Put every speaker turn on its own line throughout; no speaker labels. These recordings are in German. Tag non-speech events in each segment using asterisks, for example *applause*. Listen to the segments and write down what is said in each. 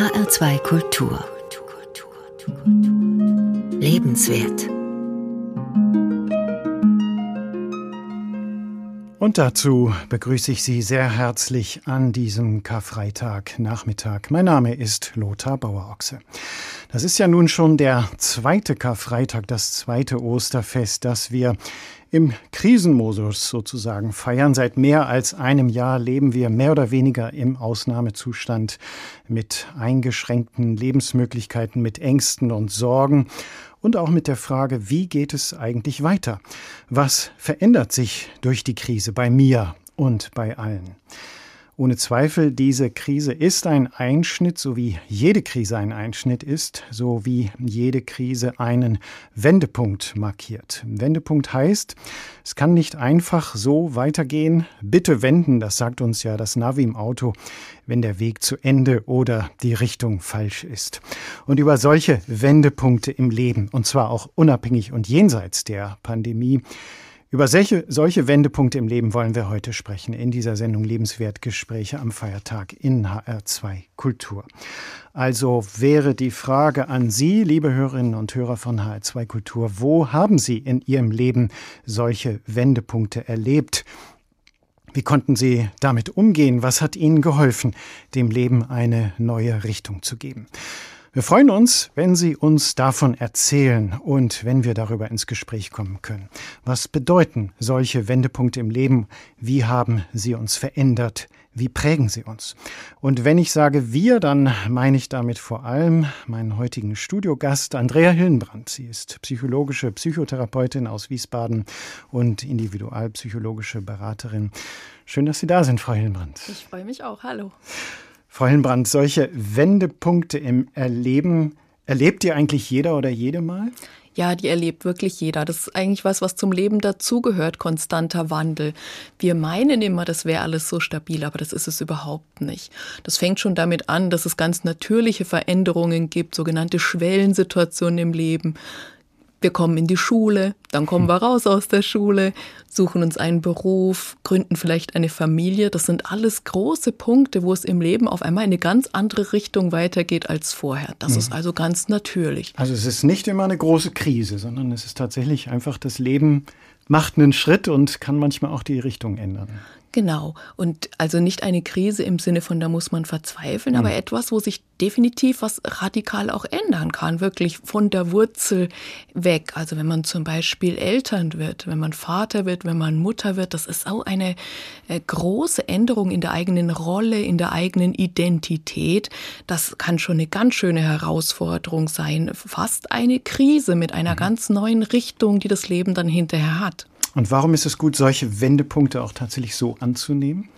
HR2 Kultur. Lebenswert.
Und dazu begrüße ich Sie sehr herzlich an diesem Karfreitag Nachmittag. Mein Name ist Lothar Bauerochse. Das ist ja nun schon der zweite Karfreitag, das zweite Osterfest, das wir im Krisenmodus sozusagen feiern. Seit mehr als einem Jahr leben wir mehr oder weniger im Ausnahmezustand mit eingeschränkten Lebensmöglichkeiten, mit Ängsten und Sorgen und auch mit der Frage, wie geht es eigentlich weiter? Was verändert sich durch die Krise bei mir und bei allen? Ohne Zweifel, diese Krise ist ein Einschnitt, so wie jede Krise ein Einschnitt ist, so wie jede Krise einen Wendepunkt markiert. Wendepunkt heißt, es kann nicht einfach so weitergehen. Bitte wenden, das sagt uns ja das Navi im Auto, wenn der Weg zu Ende oder die Richtung falsch ist. Und über solche Wendepunkte im Leben, und zwar auch unabhängig und jenseits der Pandemie, über solche, solche Wendepunkte im Leben wollen wir heute sprechen in dieser Sendung Lebenswertgespräche am Feiertag in HR2 Kultur. Also wäre die Frage an Sie, liebe Hörerinnen und Hörer von HR2 Kultur, wo haben Sie in Ihrem Leben solche Wendepunkte erlebt? Wie konnten Sie damit umgehen? Was hat Ihnen geholfen, dem Leben eine neue Richtung zu geben? Wir freuen uns, wenn Sie uns davon erzählen und wenn wir darüber ins Gespräch kommen können. Was bedeuten solche Wendepunkte im Leben? Wie haben sie uns verändert? Wie prägen sie uns? Und wenn ich sage wir, dann meine ich damit vor allem meinen heutigen Studiogast Andrea Hillenbrand. Sie ist psychologische Psychotherapeutin aus Wiesbaden und individualpsychologische Beraterin. Schön, dass Sie da sind, Frau Hillenbrand.
Ich freue mich auch. Hallo.
Frau Hillenbrand, solche Wendepunkte im Erleben, erlebt ihr eigentlich jeder oder jede mal?
Ja, die erlebt wirklich jeder. Das ist eigentlich was, was zum Leben dazugehört, konstanter Wandel. Wir meinen immer, das wäre alles so stabil, aber das ist es überhaupt nicht. Das fängt schon damit an, dass es ganz natürliche Veränderungen gibt, sogenannte Schwellensituationen im Leben. Wir kommen in die Schule, dann kommen wir raus aus der Schule, suchen uns einen Beruf, gründen vielleicht eine Familie. Das sind alles große Punkte, wo es im Leben auf einmal in eine ganz andere Richtung weitergeht als vorher. Das mhm. ist also ganz natürlich.
Also es ist nicht immer eine große Krise, sondern es ist tatsächlich einfach das Leben macht einen Schritt und kann manchmal auch die Richtung ändern.
Genau. Und also nicht eine Krise im Sinne von, da muss man verzweifeln, mhm. aber etwas, wo sich definitiv was radikal auch ändern kann, wirklich von der Wurzel weg. Also wenn man zum Beispiel Eltern wird, wenn man Vater wird, wenn man Mutter wird, das ist auch eine äh, große Änderung in der eigenen Rolle, in der eigenen Identität. Das kann schon eine ganz schöne Herausforderung sein. Fast eine Krise mit einer mhm. ganz neuen Richtung, die das Leben dann hinterher hat.
Und warum ist es gut, solche Wendepunkte auch tatsächlich so anzunehmen?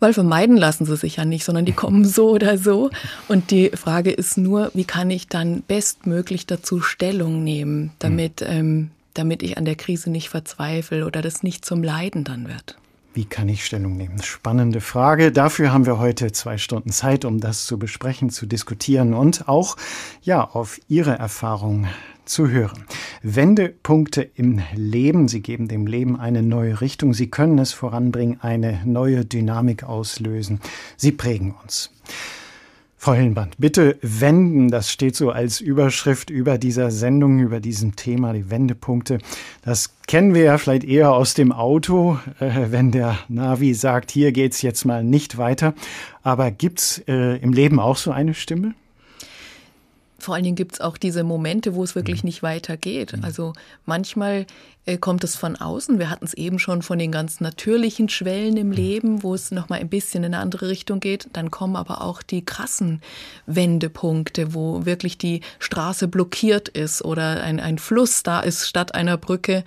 Weil vermeiden lassen sie sich ja nicht, sondern die *laughs* kommen so oder so. Und die Frage ist nur, wie kann ich dann bestmöglich dazu Stellung nehmen, damit, hm. ähm, damit ich an der Krise nicht verzweifle oder das nicht zum Leiden dann wird.
Wie kann ich Stellung nehmen? Spannende Frage. Dafür haben wir heute zwei Stunden Zeit, um das zu besprechen, zu diskutieren und auch, ja, auf Ihre Erfahrungen zu hören. Wendepunkte im Leben, sie geben dem Leben eine neue Richtung, sie können es voranbringen, eine neue Dynamik auslösen, sie prägen uns. Frau Hillenband, bitte wenden, das steht so als Überschrift über dieser Sendung, über diesem Thema, die Wendepunkte. Das kennen wir ja vielleicht eher aus dem Auto, äh, wenn der Navi sagt, hier geht's jetzt mal nicht weiter. Aber gibt's äh, im Leben auch so eine Stimme?
Vor allen Dingen gibt es auch diese Momente, wo es wirklich mhm. nicht weitergeht. Mhm. Also manchmal äh, kommt es von außen. Wir hatten es eben schon von den ganz natürlichen Schwellen im mhm. Leben, wo es nochmal ein bisschen in eine andere Richtung geht. Dann kommen aber auch die krassen Wendepunkte, wo wirklich die Straße blockiert ist oder ein, ein Fluss da ist statt einer Brücke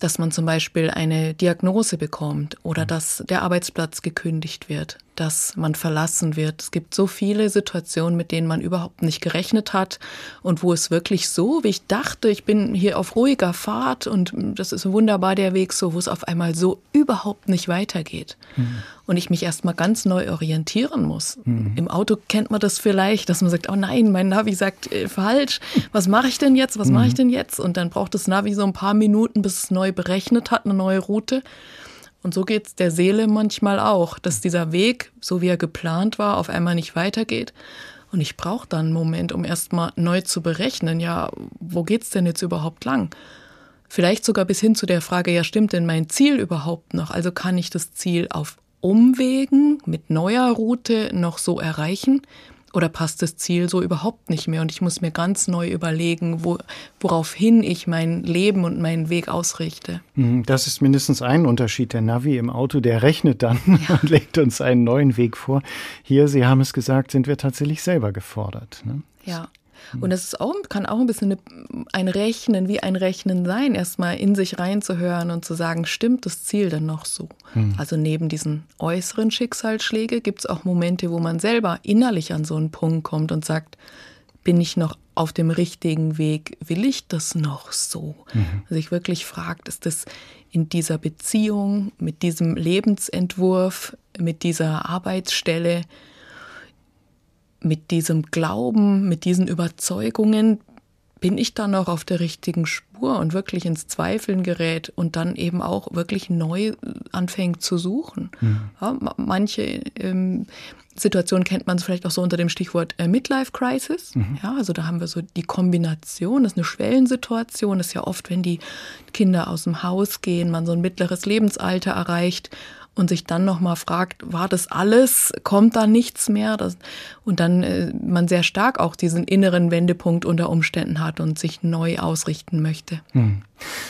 dass man zum Beispiel eine Diagnose bekommt oder dass der Arbeitsplatz gekündigt wird dass man verlassen wird. Es gibt so viele Situationen, mit denen man überhaupt nicht gerechnet hat und wo es wirklich so, wie ich dachte, ich bin hier auf ruhiger Fahrt und das ist wunderbar der Weg so, wo es auf einmal so überhaupt nicht weitergeht. Mhm. Und ich mich erstmal ganz neu orientieren muss. Mhm. Im Auto kennt man das vielleicht, dass man sagt, oh nein, mein Navi sagt äh, falsch. Was mache ich denn jetzt? Was mhm. mache ich denn jetzt? Und dann braucht das Navi so ein paar Minuten, bis es neu berechnet hat, eine neue Route. Und so geht es der Seele manchmal auch, dass dieser Weg, so wie er geplant war, auf einmal nicht weitergeht. Und ich brauche dann einen Moment, um erstmal neu zu berechnen, ja, wo geht's denn jetzt überhaupt lang? Vielleicht sogar bis hin zu der Frage, ja, stimmt denn mein Ziel überhaupt noch? Also kann ich das Ziel auf Umwegen mit neuer Route noch so erreichen? Oder passt das Ziel so überhaupt nicht mehr? Und ich muss mir ganz neu überlegen, wo, woraufhin ich mein Leben und meinen Weg ausrichte.
Mhm, das ist mindestens ein Unterschied. Der Navi im Auto, der rechnet dann ja. *laughs* und legt uns einen neuen Weg vor. Hier, Sie haben es gesagt, sind wir tatsächlich selber gefordert. Ne?
Ja. Mhm. Und es ist auch, kann auch ein bisschen ein Rechnen, wie ein Rechnen sein, erstmal in sich reinzuhören und zu sagen, stimmt das Ziel denn noch so? Mhm. Also neben diesen äußeren Schicksalsschläge gibt es auch Momente, wo man selber innerlich an so einen Punkt kommt und sagt, bin ich noch auf dem richtigen Weg? Will ich das noch so? Mhm. Also sich wirklich fragt, ist das in dieser Beziehung, mit diesem Lebensentwurf, mit dieser Arbeitsstelle, mit diesem Glauben, mit diesen Überzeugungen bin ich dann noch auf der richtigen Spur und wirklich ins Zweifeln gerät und dann eben auch wirklich neu anfängt zu suchen. Mhm. Ja, manche ähm, Situationen kennt man vielleicht auch so unter dem Stichwort äh, Midlife Crisis. Mhm. Ja, also da haben wir so die Kombination, das ist eine Schwellensituation, das ist ja oft, wenn die Kinder aus dem Haus gehen, man so ein mittleres Lebensalter erreicht und sich dann nochmal fragt, war das alles, kommt da nichts mehr? Das, und dann äh, man sehr stark auch diesen inneren Wendepunkt unter Umständen hat und sich neu ausrichten möchte. Hm.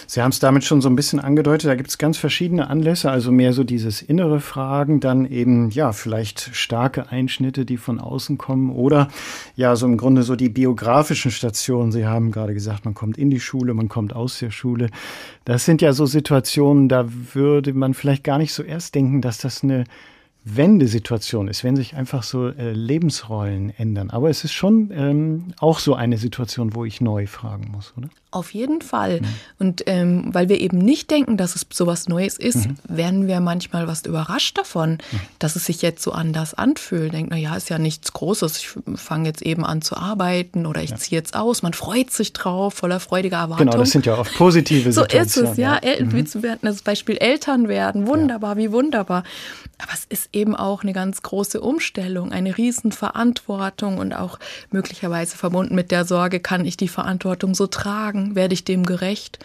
Sie haben es damit schon so ein bisschen angedeutet, da gibt es ganz verschiedene Anlässe, also mehr so dieses innere Fragen, dann eben ja vielleicht starke Einschnitte, die von außen kommen oder ja so im Grunde so die biografischen Stationen. Sie haben gerade gesagt, man kommt in die Schule, man kommt aus der Schule. Das sind ja so Situationen, da würde man vielleicht gar nicht so erst denken, dass das eine Wendesituation ist, wenn sich einfach so äh, Lebensrollen ändern. Aber es ist schon ähm, auch so eine Situation, wo ich neu fragen muss, oder?
Auf jeden Fall. Mhm. Und ähm, weil wir eben nicht denken, dass es sowas Neues ist, mhm. werden wir manchmal was überrascht davon, mhm. dass es sich jetzt so anders anfühlt. Denkt, na ja, ist ja nichts Großes. Ich fange jetzt eben an zu arbeiten oder ich ja. ziehe jetzt aus. Man freut sich drauf, voller freudiger Erwartung.
Genau, das sind ja oft positive Situationen.
So ist es, ja. ja. Mhm. Wie werden, das Beispiel Eltern werden. Wunderbar, ja. wie wunderbar. Aber es ist eben auch eine ganz große Umstellung, eine Riesenverantwortung und auch möglicherweise verbunden mit der Sorge, kann ich die Verantwortung so tragen? Tragen? Werde ich dem gerecht?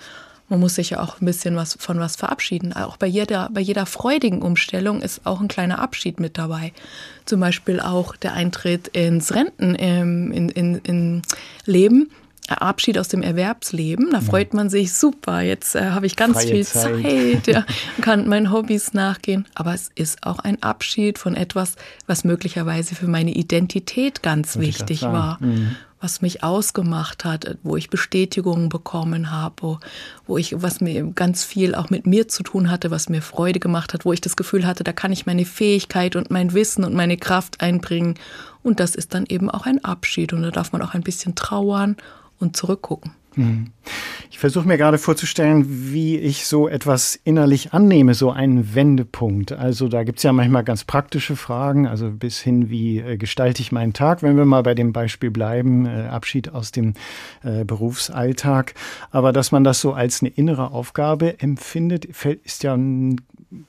Man muss sich ja auch ein bisschen was von was verabschieden. Auch bei jeder, bei jeder freudigen Umstellung ist auch ein kleiner Abschied mit dabei. Zum Beispiel auch der Eintritt ins Renten, ähm, in, in, in Leben. Abschied aus dem Erwerbsleben. Da freut man sich super. Jetzt äh, habe ich ganz Freie viel Zeit, Zeit ja, kann meinen Hobbys nachgehen. Aber es ist auch ein Abschied von etwas, was möglicherweise für meine Identität ganz Würde wichtig war. Mhm was mich ausgemacht hat, wo ich Bestätigungen bekommen habe, wo, ich, was mir ganz viel auch mit mir zu tun hatte, was mir Freude gemacht hat, wo ich das Gefühl hatte, da kann ich meine Fähigkeit und mein Wissen und meine Kraft einbringen. Und das ist dann eben auch ein Abschied und da darf man auch ein bisschen trauern und zurückgucken.
Mhm. Ich versuche mir gerade vorzustellen, wie ich so etwas innerlich annehme, so einen Wendepunkt. Also da gibt es ja manchmal ganz praktische Fragen, also bis hin, wie äh, gestalte ich meinen Tag, wenn wir mal bei dem Beispiel bleiben, äh, Abschied aus dem äh, Berufsalltag. Aber dass man das so als eine innere Aufgabe empfindet, ist ja,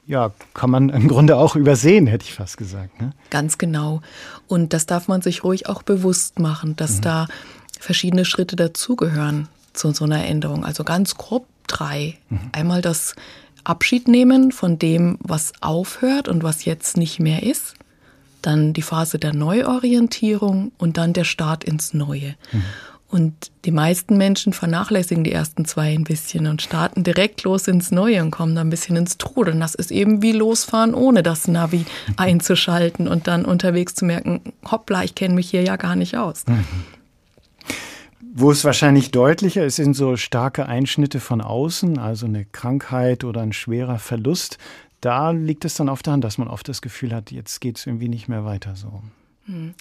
ja, kann man im Grunde auch übersehen, hätte ich fast gesagt. Ne?
Ganz genau. Und das darf man sich ruhig auch bewusst machen, dass mhm. da verschiedene Schritte dazugehören zu so einer Änderung. Also ganz grob drei. Mhm. Einmal das Abschied nehmen von dem, was aufhört und was jetzt nicht mehr ist. Dann die Phase der Neuorientierung und dann der Start ins Neue. Mhm. Und die meisten Menschen vernachlässigen die ersten zwei ein bisschen und starten direkt los ins Neue und kommen dann ein bisschen ins Trudeln. Das ist eben wie losfahren, ohne das Navi mhm. einzuschalten und dann unterwegs zu merken, hoppla, ich kenne mich hier ja gar nicht aus. Mhm.
Wo es wahrscheinlich deutlicher ist, sind so starke Einschnitte von außen, also eine Krankheit oder ein schwerer Verlust. Da liegt es dann auf der Hand, dass man oft das Gefühl hat, jetzt geht es irgendwie nicht mehr weiter so. Hm.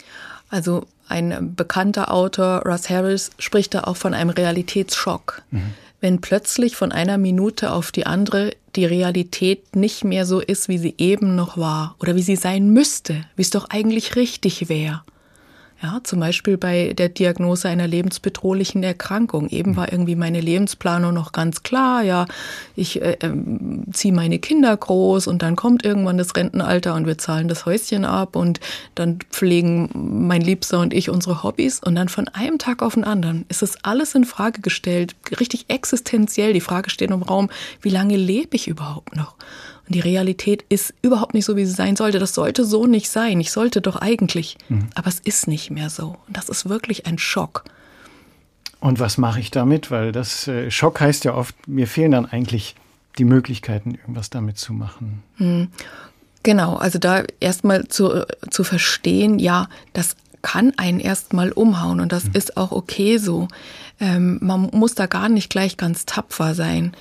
Also ein bekannter Autor, Russ Harris, spricht da auch von einem Realitätsschock. Mhm. Wenn plötzlich von einer Minute auf die andere die Realität nicht mehr so ist, wie sie eben noch war oder wie sie sein müsste, wie es doch eigentlich richtig wäre Ja, zum Beispiel bei der Diagnose einer lebensbedrohlichen Erkrankung. Eben war irgendwie meine Lebensplanung noch ganz klar. Ja, ich äh, äh, ziehe meine Kinder groß und dann kommt irgendwann das Rentenalter und wir zahlen das Häuschen ab und dann pflegen mein Liebster und ich unsere Hobbys und dann von einem Tag auf den anderen ist das alles in Frage gestellt, richtig existenziell. Die Frage steht im Raum, wie lange lebe ich überhaupt noch? Und die Realität ist überhaupt nicht so, wie sie sein sollte. Das sollte so nicht sein. Ich sollte doch eigentlich. Mhm. Aber es ist nicht mehr so. Und das ist wirklich ein Schock.
Und was mache ich damit? Weil das äh, Schock heißt ja oft, mir fehlen dann eigentlich die Möglichkeiten, irgendwas damit zu machen.
Mhm. Genau, also da erstmal zu, zu verstehen, ja, das kann einen erstmal umhauen und das mhm. ist auch okay so. Ähm, man muss da gar nicht gleich ganz tapfer sein.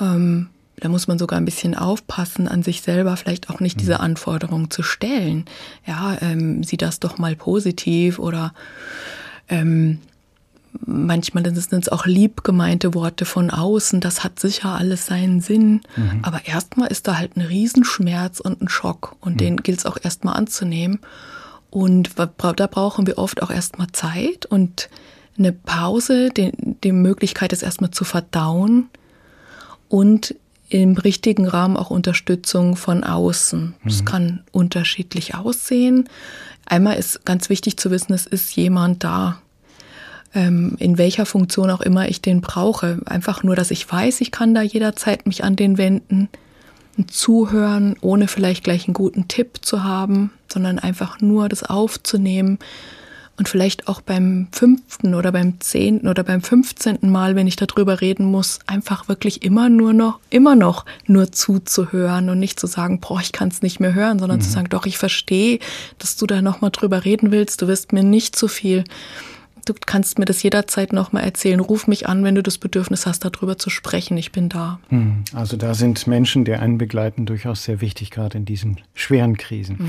Ähm, da muss man sogar ein bisschen aufpassen, an sich selber vielleicht auch nicht diese mhm. Anforderungen zu stellen. Ja, ähm, sieh das doch mal positiv oder ähm, manchmal sind es auch lieb gemeinte Worte von außen. Das hat sicher alles seinen Sinn. Mhm. Aber erstmal ist da halt ein Riesenschmerz und ein Schock und mhm. den gilt es auch erstmal anzunehmen. Und da brauchen wir oft auch erstmal Zeit und eine Pause, die, die Möglichkeit, es erstmal zu verdauen und im richtigen Rahmen auch Unterstützung von außen. Das mhm. kann unterschiedlich aussehen. Einmal ist ganz wichtig zu wissen, es ist jemand da, ähm, in welcher Funktion auch immer ich den brauche. Einfach nur, dass ich weiß, ich kann da jederzeit mich an den wenden, zuhören, ohne vielleicht gleich einen guten Tipp zu haben, sondern einfach nur das aufzunehmen, und vielleicht auch beim fünften oder beim zehnten oder beim fünfzehnten Mal, wenn ich darüber reden muss, einfach wirklich immer nur noch, immer noch nur zuzuhören und nicht zu sagen, boah, ich kann es nicht mehr hören, sondern mhm. zu sagen, doch, ich verstehe, dass du da nochmal drüber reden willst, du wirst mir nicht zu viel du kannst mir das jederzeit nochmal erzählen. Ruf mich an, wenn du das Bedürfnis hast, darüber zu sprechen. Ich bin da.
Hm, also da sind Menschen, die einen begleiten, durchaus sehr wichtig, gerade in diesen schweren Krisen. Mhm.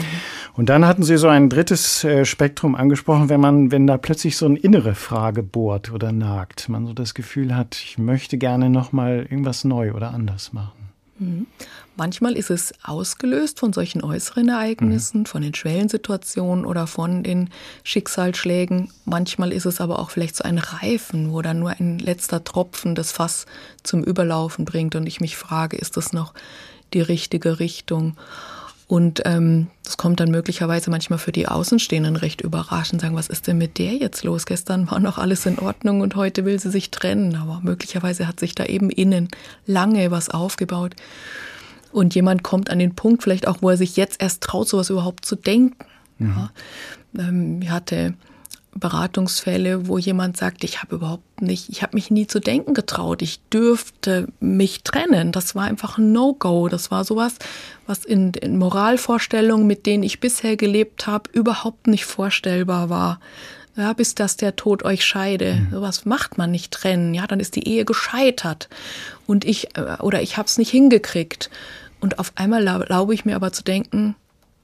Und dann hatten Sie so ein drittes äh, Spektrum angesprochen, wenn man, wenn da plötzlich so eine innere Frage bohrt oder nagt, man so das Gefühl hat, ich möchte gerne nochmal irgendwas neu oder anders machen.
Mhm. Manchmal ist es ausgelöst von solchen äußeren Ereignissen, mhm. von den Schwellensituationen oder von den Schicksalsschlägen. Manchmal ist es aber auch vielleicht so ein Reifen, wo dann nur ein letzter Tropfen das Fass zum Überlaufen bringt und ich mich frage, ist das noch die richtige Richtung? Und ähm, das kommt dann möglicherweise manchmal für die Außenstehenden recht überraschend, sagen, was ist denn mit der jetzt los? Gestern war noch alles in Ordnung und heute will sie sich trennen. Aber möglicherweise hat sich da eben innen lange was aufgebaut. Und jemand kommt an den Punkt, vielleicht auch, wo er sich jetzt erst traut, sowas überhaupt zu denken. Ja. Ähm, ich hatte Beratungsfälle, wo jemand sagt, ich habe überhaupt nicht, ich habe mich nie zu denken getraut, ich dürfte mich trennen. Das war einfach ein No-Go. Das war sowas, was in, in Moralvorstellungen, mit denen ich bisher gelebt habe, überhaupt nicht vorstellbar war. Ja, bis dass der Tod euch scheide. Mhm. Sowas macht man nicht trennen. Ja, dann ist die Ehe gescheitert. Und ich, äh, oder ich habe es nicht hingekriegt. Und auf einmal erlaube ich mir aber zu denken,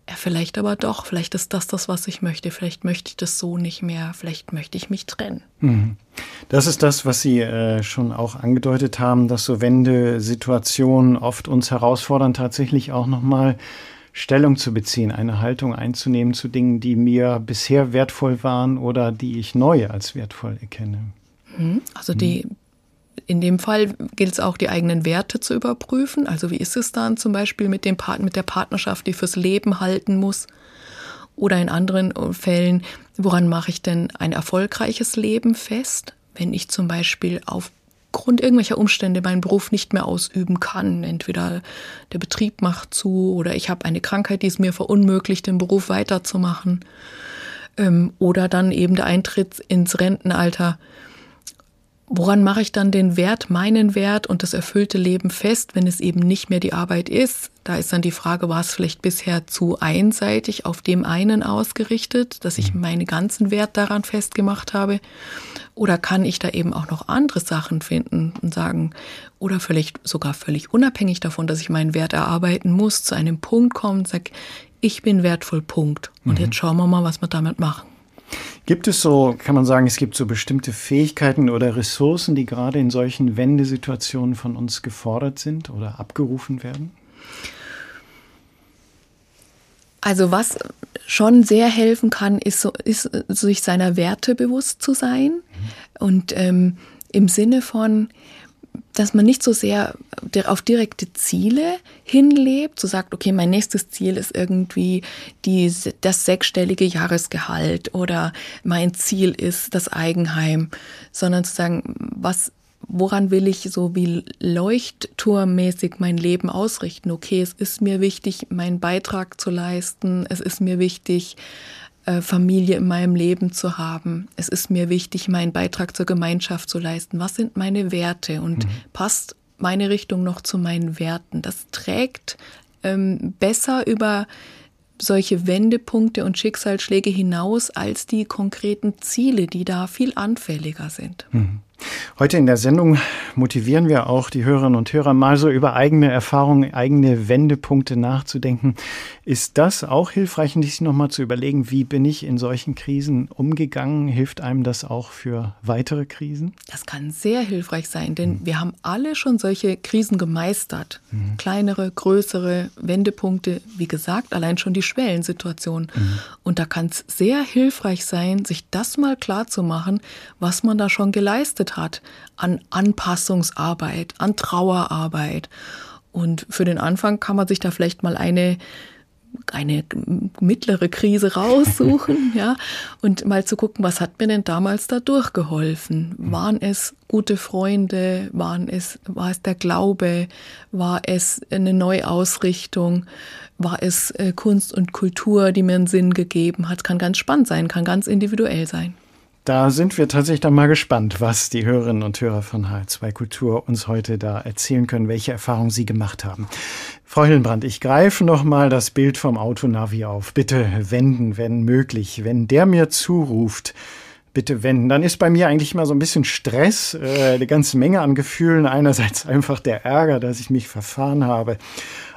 ja, vielleicht aber doch, vielleicht ist das das, was ich möchte, vielleicht möchte ich das so nicht mehr, vielleicht möchte ich mich trennen. Mhm.
Das ist das, was Sie äh, schon auch angedeutet haben, dass so Wendesituationen oft uns herausfordern, tatsächlich auch nochmal Stellung zu beziehen, eine Haltung einzunehmen zu Dingen, die mir bisher wertvoll waren oder die ich neu als wertvoll erkenne.
Mhm. Also die mhm. In dem Fall gilt es auch, die eigenen Werte zu überprüfen. Also wie ist es dann zum Beispiel mit, dem Part mit der Partnerschaft, die fürs Leben halten muss? Oder in anderen Fällen, woran mache ich denn ein erfolgreiches Leben fest? Wenn ich zum Beispiel aufgrund irgendwelcher Umstände meinen Beruf nicht mehr ausüben kann. Entweder der Betrieb macht zu oder ich habe eine Krankheit, die es mir verunmöglicht, den Beruf weiterzumachen. Ähm, oder dann eben der Eintritt ins Rentenalter Woran mache ich dann den Wert, meinen Wert und das erfüllte Leben fest, wenn es eben nicht mehr die Arbeit ist? Da ist dann die Frage, war es vielleicht bisher zu einseitig auf dem einen ausgerichtet, dass ich mhm. meinen ganzen Wert daran festgemacht habe? Oder kann ich da eben auch noch andere Sachen finden und sagen, oder vielleicht sogar völlig unabhängig davon, dass ich meinen Wert erarbeiten muss, zu einem Punkt kommen und sage, ich bin wertvoll, Punkt. Und mhm. jetzt schauen wir mal, was wir damit machen.
Gibt es so, kann man sagen, es gibt so bestimmte Fähigkeiten oder Ressourcen, die gerade in solchen Wendesituationen von uns gefordert sind oder abgerufen werden?
Also was schon sehr helfen kann, ist, so, ist sich seiner Werte bewusst zu sein mhm. und ähm, im Sinne von, dass man nicht so sehr auf direkte Ziele hinlebt, so sagt, okay, mein nächstes Ziel ist irgendwie die, das sechsstellige Jahresgehalt oder mein Ziel ist das Eigenheim, sondern zu sagen, was, woran will ich so wie leuchtturmmäßig mein Leben ausrichten? Okay, es ist mir wichtig, meinen Beitrag zu leisten, es ist mir wichtig, äh, Familie in meinem Leben zu haben. Es ist mir wichtig, meinen Beitrag zur Gemeinschaft zu leisten. Was sind meine Werte und mhm. passt meine Richtung noch zu meinen Werten? Das trägt ähm, besser über solche Wendepunkte und Schicksalsschläge hinaus als die konkreten Ziele, die da viel anfälliger sind.
Mhm. Heute in der Sendung motivieren wir auch die Hörerinnen und Hörer mal so über eigene Erfahrungen, eigene Wendepunkte nachzudenken. Ist das auch hilfreich, sich nochmal zu überlegen, wie bin ich in solchen Krisen umgegangen? Hilft einem das auch für weitere Krisen?
Das kann sehr hilfreich sein, denn mhm. wir haben alle schon solche Krisen gemeistert. Mhm. Kleinere, größere Wendepunkte, wie gesagt, allein schon die Schwellensituation. Mhm. Und da kann es sehr hilfreich sein, sich das mal klar zu machen, was man da schon geleistet hat an Anpassungsarbeit, an Trauerarbeit. Und für den Anfang kann man sich da vielleicht mal eine eine mittlere Krise raussuchen, *laughs* ja, und mal zu gucken, was hat mir denn damals da durchgeholfen? Waren es gute Freunde? Waren es, war es der Glaube? War es eine Neuausrichtung? War es äh, Kunst und Kultur, die mir einen Sinn gegeben hat? Kann ganz spannend sein, kann ganz individuell sein.
Da sind wir tatsächlich dann mal gespannt, was die Hörerinnen und Hörer von H2 Kultur uns heute da erzählen können, welche Erfahrungen sie gemacht haben. Frau Hillenbrand, ich greife nochmal das Bild vom Autonavi auf. Bitte wenden, wenn möglich. Wenn der mir zuruft, bitte wenden. Dann ist bei mir eigentlich mal so ein bisschen Stress, äh, eine ganze Menge an Gefühlen. Einerseits einfach der Ärger, dass ich mich verfahren habe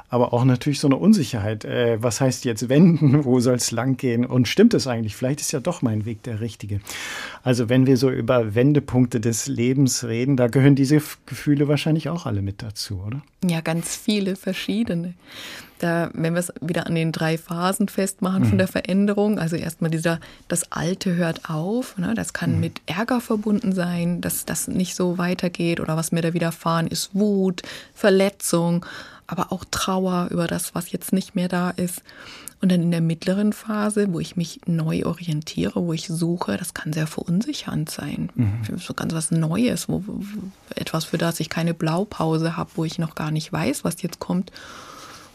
aber auch natürlich so eine Unsicherheit. Äh, was heißt jetzt wenden? Wo soll es langgehen? Und stimmt es eigentlich? Vielleicht ist ja doch mein Weg der richtige. Also wenn wir so über Wendepunkte des Lebens reden, da gehören diese Gefühle wahrscheinlich auch alle mit dazu, oder?
Ja, ganz viele verschiedene. Da, wenn wir es wieder an den drei Phasen festmachen mhm. von der Veränderung, also erstmal dieser, das Alte hört auf, ne? das kann mhm. mit Ärger verbunden sein, dass das nicht so weitergeht oder was mir da widerfahren ist, Wut, Verletzung, aber auch Trauer über das, was jetzt nicht mehr da ist. Und dann in der mittleren Phase, wo ich mich neu orientiere, wo ich suche, das kann sehr verunsichernd sein. Mhm. So ganz was Neues, wo, wo, etwas, für das ich keine Blaupause habe, wo ich noch gar nicht weiß, was jetzt kommt.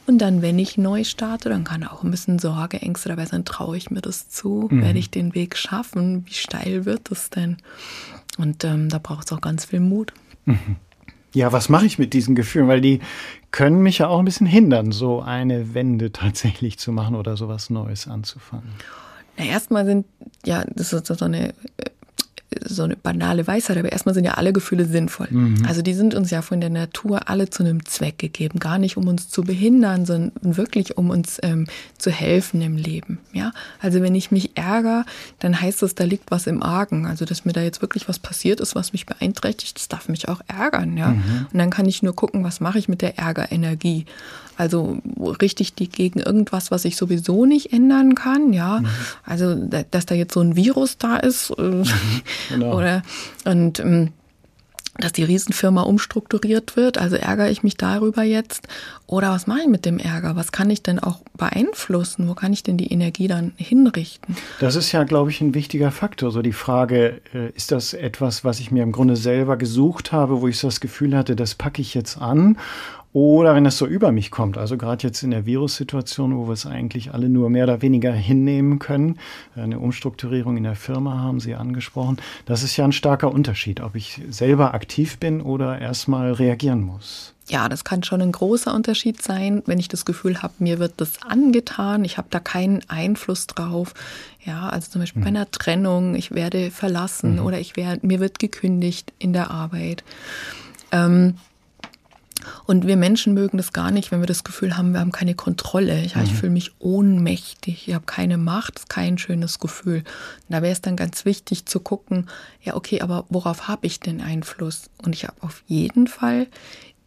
Und dann, wenn ich neu starte, dann kann auch ein bisschen Sorge, Ängste dabei sein, traue ich mir das zu? Mhm. Werde ich den Weg schaffen? Wie steil wird es denn? Und ähm, da braucht es auch ganz viel Mut.
Mhm. Ja, was mache ich mit diesen Gefühlen? Weil die können mich ja auch ein bisschen hindern, so eine Wende tatsächlich zu machen oder sowas Neues anzufangen.
Na, erstmal sind, ja, das ist so eine äh, so eine banale Weisheit, aber erstmal sind ja alle Gefühle sinnvoll. Mhm. Also die sind uns ja von der Natur alle zu einem Zweck gegeben, gar nicht um uns zu behindern, sondern wirklich um uns ähm, zu helfen im Leben. Ja, also wenn ich mich ärgere, dann heißt das, da liegt was im Argen. Also dass mir da jetzt wirklich was passiert ist, was mich beeinträchtigt, das darf mich auch ärgern. Ja, mhm. und dann kann ich nur gucken, was mache ich mit der Ärgerenergie. Also richte ich die gegen irgendwas, was ich sowieso nicht ändern kann. Ja, mhm. also dass da jetzt so ein Virus da ist. Äh. *laughs* Genau. Oder und ähm, dass die Riesenfirma umstrukturiert wird. Also ärgere ich mich darüber jetzt? Oder was mache ich mit dem Ärger? Was kann ich denn auch beeinflussen? Wo kann ich denn die Energie dann hinrichten?
Das ist ja, glaube ich, ein wichtiger Faktor. So die Frage, äh, ist das etwas, was ich mir im Grunde selber gesucht habe, wo ich so das Gefühl hatte, das packe ich jetzt an? Oder wenn es so über mich kommt, also gerade jetzt in der Virussituation, wo wir es eigentlich alle nur mehr oder weniger hinnehmen können, eine Umstrukturierung in der Firma haben Sie angesprochen, das ist ja ein starker Unterschied, ob ich selber aktiv bin oder erstmal reagieren muss.
Ja, das kann schon ein großer Unterschied sein, wenn ich das Gefühl habe, mir wird das angetan, ich habe da keinen Einfluss drauf. Ja, also zum Beispiel mhm. bei einer Trennung, ich werde verlassen mhm. oder ich werde, mir wird gekündigt in der Arbeit. Ähm, und wir Menschen mögen das gar nicht, wenn wir das Gefühl haben, wir haben keine Kontrolle. Ja, mhm. Ich fühle mich ohnmächtig, ich habe keine Macht, das ist kein schönes Gefühl. Und da wäre es dann ganz wichtig zu gucken, ja, okay, aber worauf habe ich denn Einfluss? Und ich habe auf jeden Fall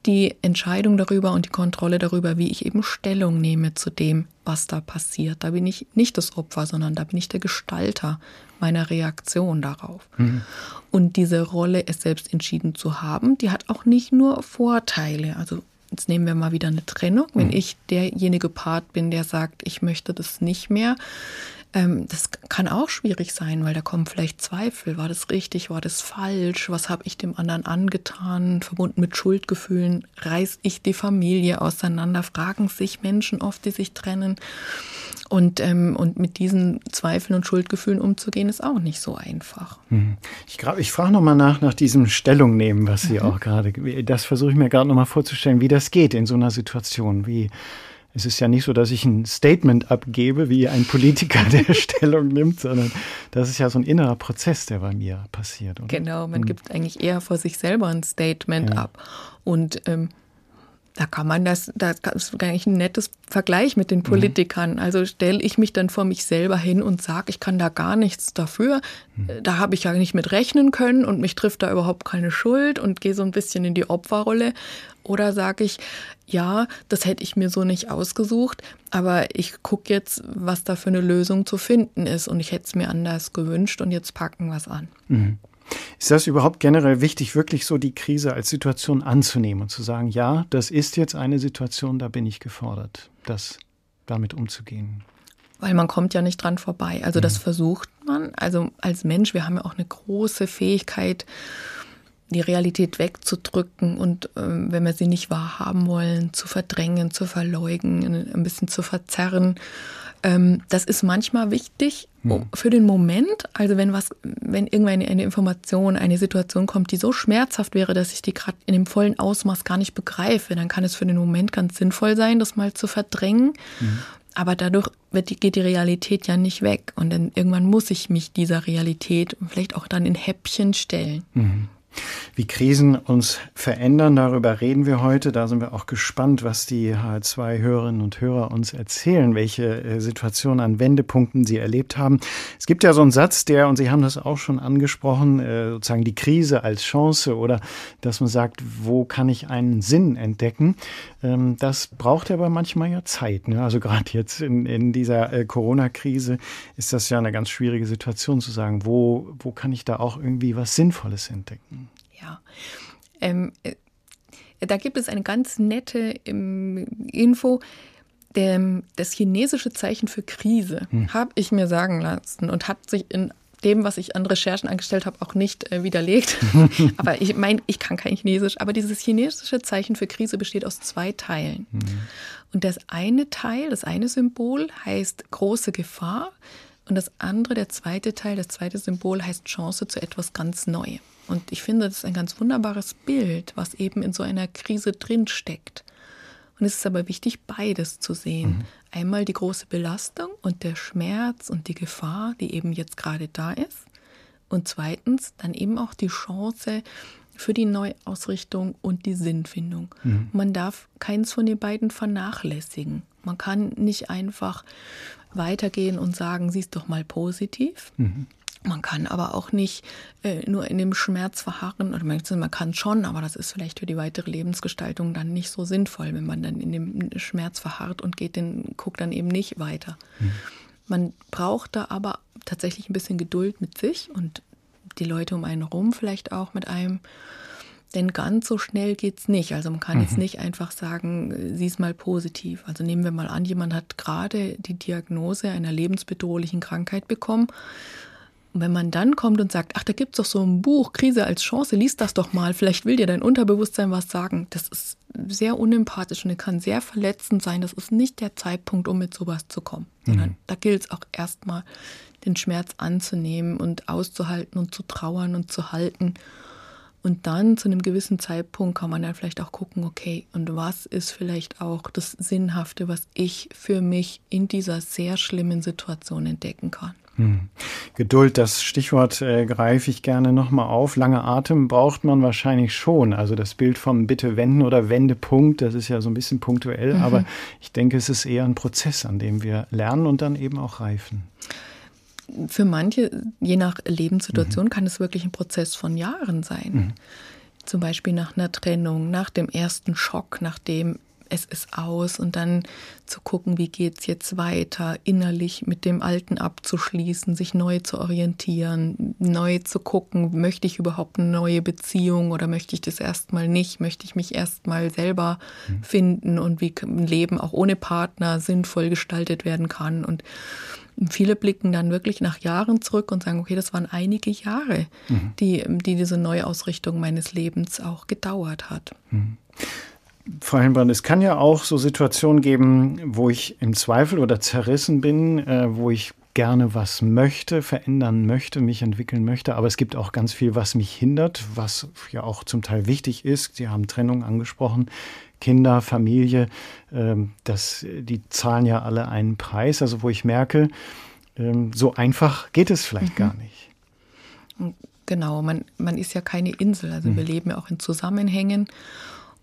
die Entscheidung darüber und die Kontrolle darüber, wie ich eben Stellung nehme zu dem, was da passiert. Da bin ich nicht das Opfer, sondern da bin ich der Gestalter meiner Reaktion darauf. Mhm. Und diese Rolle, es selbst entschieden zu haben, die hat auch nicht nur Vorteile. Also jetzt nehmen wir mal wieder eine Trennung. Wenn mhm. ich derjenige Part bin, der sagt, ich möchte das nicht mehr, ähm, das kann auch schwierig sein, weil da kommen vielleicht Zweifel. War das richtig? War das falsch? Was habe ich dem anderen angetan? Verbunden mit Schuldgefühlen reiß ich die Familie auseinander? Fragen sich Menschen oft, die sich trennen. Und, ähm, und mit diesen Zweifeln und Schuldgefühlen umzugehen, ist auch nicht so einfach.
Mhm. Ich, ich frage nochmal nach, nach diesem Stellungnehmen, was Sie mhm. auch gerade, das versuche ich mir gerade nochmal vorzustellen, wie das geht in so einer Situation. Wie, es ist ja nicht so, dass ich ein Statement abgebe, wie ein Politiker, *laughs* der Stellung nimmt, sondern das ist ja so ein innerer Prozess, der bei mir passiert.
Oder? Genau, man mhm. gibt eigentlich eher vor sich selber ein Statement ja. ab. Und ähm, da kann man das, da ist eigentlich ein nettes Vergleich mit den mhm. Politikern. Mhm. Also stelle ich mich dann vor mich selber hin und sage, ich kann da gar nichts dafür. Mhm. Da habe ich ja nicht mit rechnen können und mich trifft da überhaupt keine Schuld und gehe so ein bisschen in die Opferrolle. Oder sage ich, ja, das hätte ich mir so nicht ausgesucht, aber ich gucke jetzt, was da für eine Lösung zu finden ist und ich hätte es mir anders gewünscht und jetzt packen wir es an. Mhm.
Ist das überhaupt generell wichtig, wirklich so die Krise als Situation anzunehmen und zu sagen, ja, das ist jetzt eine Situation, da bin ich gefordert, das damit umzugehen?
Weil man kommt ja nicht dran vorbei. Also das mhm. versucht man. Also als Mensch, wir haben ja auch eine große Fähigkeit, die Realität wegzudrücken und äh, wenn wir sie nicht wahrhaben wollen, zu verdrängen, zu verleugnen, ein bisschen zu verzerren. Ähm, das ist manchmal wichtig mhm. für den Moment. Also wenn was, wenn irgendwann eine Information, eine Situation kommt, die so schmerzhaft wäre, dass ich die gerade in dem vollen Ausmaß gar nicht begreife, dann kann es für den Moment ganz sinnvoll sein, das mal zu verdrängen. Mhm. Aber dadurch wird geht die Realität ja nicht weg. Und dann irgendwann muss ich mich dieser Realität vielleicht auch dann in Häppchen stellen. Mhm.
Wie Krisen uns verändern, darüber reden wir heute. Da sind wir auch gespannt, was die H2-Hörerinnen und Hörer uns erzählen, welche äh, Situationen an Wendepunkten sie erlebt haben. Es gibt ja so einen Satz, der, und Sie haben das auch schon angesprochen, äh, sozusagen die Krise als Chance oder dass man sagt, wo kann ich einen Sinn entdecken? Ähm, das braucht aber manchmal ja Zeit. Ne? Also gerade jetzt in, in dieser äh, Corona-Krise ist das ja eine ganz schwierige Situation zu sagen, wo, wo kann ich da auch irgendwie was Sinnvolles entdecken?
Ja. Ähm, äh, da gibt es eine ganz nette ähm, Info. Der, das chinesische Zeichen für Krise hm. habe ich mir sagen lassen und hat sich in dem, was ich an Recherchen angestellt habe, auch nicht äh, widerlegt. *laughs* aber ich meine, ich kann kein Chinesisch. Aber dieses chinesische Zeichen für Krise besteht aus zwei Teilen. Mhm. Und das eine Teil, das eine Symbol heißt große Gefahr. Und das andere, der zweite Teil, das zweite Symbol heißt Chance zu etwas ganz Neuem. Und ich finde, das ist ein ganz wunderbares Bild, was eben in so einer Krise drinsteckt. Und es ist aber wichtig, beides zu sehen. Mhm. Einmal die große Belastung und der Schmerz und die Gefahr, die eben jetzt gerade da ist. Und zweitens dann eben auch die Chance für die Neuausrichtung und die Sinnfindung. Mhm. Man darf keins von den beiden vernachlässigen. Man kann nicht einfach weitergehen und sagen, siehst doch mal positiv. Mhm. Man kann aber auch nicht äh, nur in dem Schmerz verharren, oder man kann schon, aber das ist vielleicht für die weitere Lebensgestaltung dann nicht so sinnvoll, wenn man dann in dem Schmerz verharrt und geht den, guckt dann eben nicht weiter. Mhm. Man braucht da aber tatsächlich ein bisschen Geduld mit sich und die Leute um einen herum vielleicht auch mit einem. Denn ganz so schnell geht es nicht. Also man kann mhm. jetzt nicht einfach sagen, sieh es mal positiv. Also nehmen wir mal an, jemand hat gerade die Diagnose einer lebensbedrohlichen Krankheit bekommen und wenn man dann kommt und sagt, ach, da gibt es doch so ein Buch, Krise als Chance, liest das doch mal, vielleicht will dir dein Unterbewusstsein was sagen, das ist sehr unempathisch und kann sehr verletzend sein. Das ist nicht der Zeitpunkt, um mit sowas zu kommen, sondern mhm. da gilt es auch erstmal, den Schmerz anzunehmen und auszuhalten und zu trauern und zu halten. Und dann zu einem gewissen Zeitpunkt kann man dann vielleicht auch gucken, okay, und was ist vielleicht auch das Sinnhafte, was ich für mich in dieser sehr schlimmen Situation entdecken kann.
Hm. Geduld, das Stichwort äh, greife ich gerne nochmal auf. Lange Atem braucht man wahrscheinlich schon. Also das Bild vom Bitte wenden oder Wendepunkt, das ist ja so ein bisschen punktuell, mhm. aber ich denke, es ist eher ein Prozess, an dem wir lernen und dann eben auch reifen.
Für manche, je nach Lebenssituation, mhm. kann es wirklich ein Prozess von Jahren sein. Mhm. zum Beispiel nach einer Trennung, nach dem ersten Schock, nachdem es ist aus und dann zu gucken, wie geht es jetzt weiter, innerlich mit dem Alten abzuschließen, sich neu zu orientieren, neu zu gucken, möchte ich überhaupt eine neue Beziehung oder möchte ich das erstmal nicht, möchte ich mich erstmal selber mhm. finden und wie ein Leben auch ohne Partner sinnvoll gestaltet werden kann und Viele blicken dann wirklich nach Jahren zurück und sagen, okay, das waren einige Jahre, mhm. die, die diese Neuausrichtung meines Lebens auch gedauert hat. Mhm.
Frau Helmbrand, es kann ja auch so Situationen geben, wo ich im Zweifel oder zerrissen bin, äh, wo ich gerne was möchte, verändern möchte, mich entwickeln möchte. Aber es gibt auch ganz viel, was mich hindert, was ja auch zum Teil wichtig ist. Sie haben Trennung angesprochen. Kinder, Familie, äh, das, die zahlen ja alle einen Preis. Also wo ich merke, äh, so einfach geht es vielleicht mhm. gar nicht.
Genau, man, man ist ja keine Insel. Also mhm. wir leben ja auch in Zusammenhängen.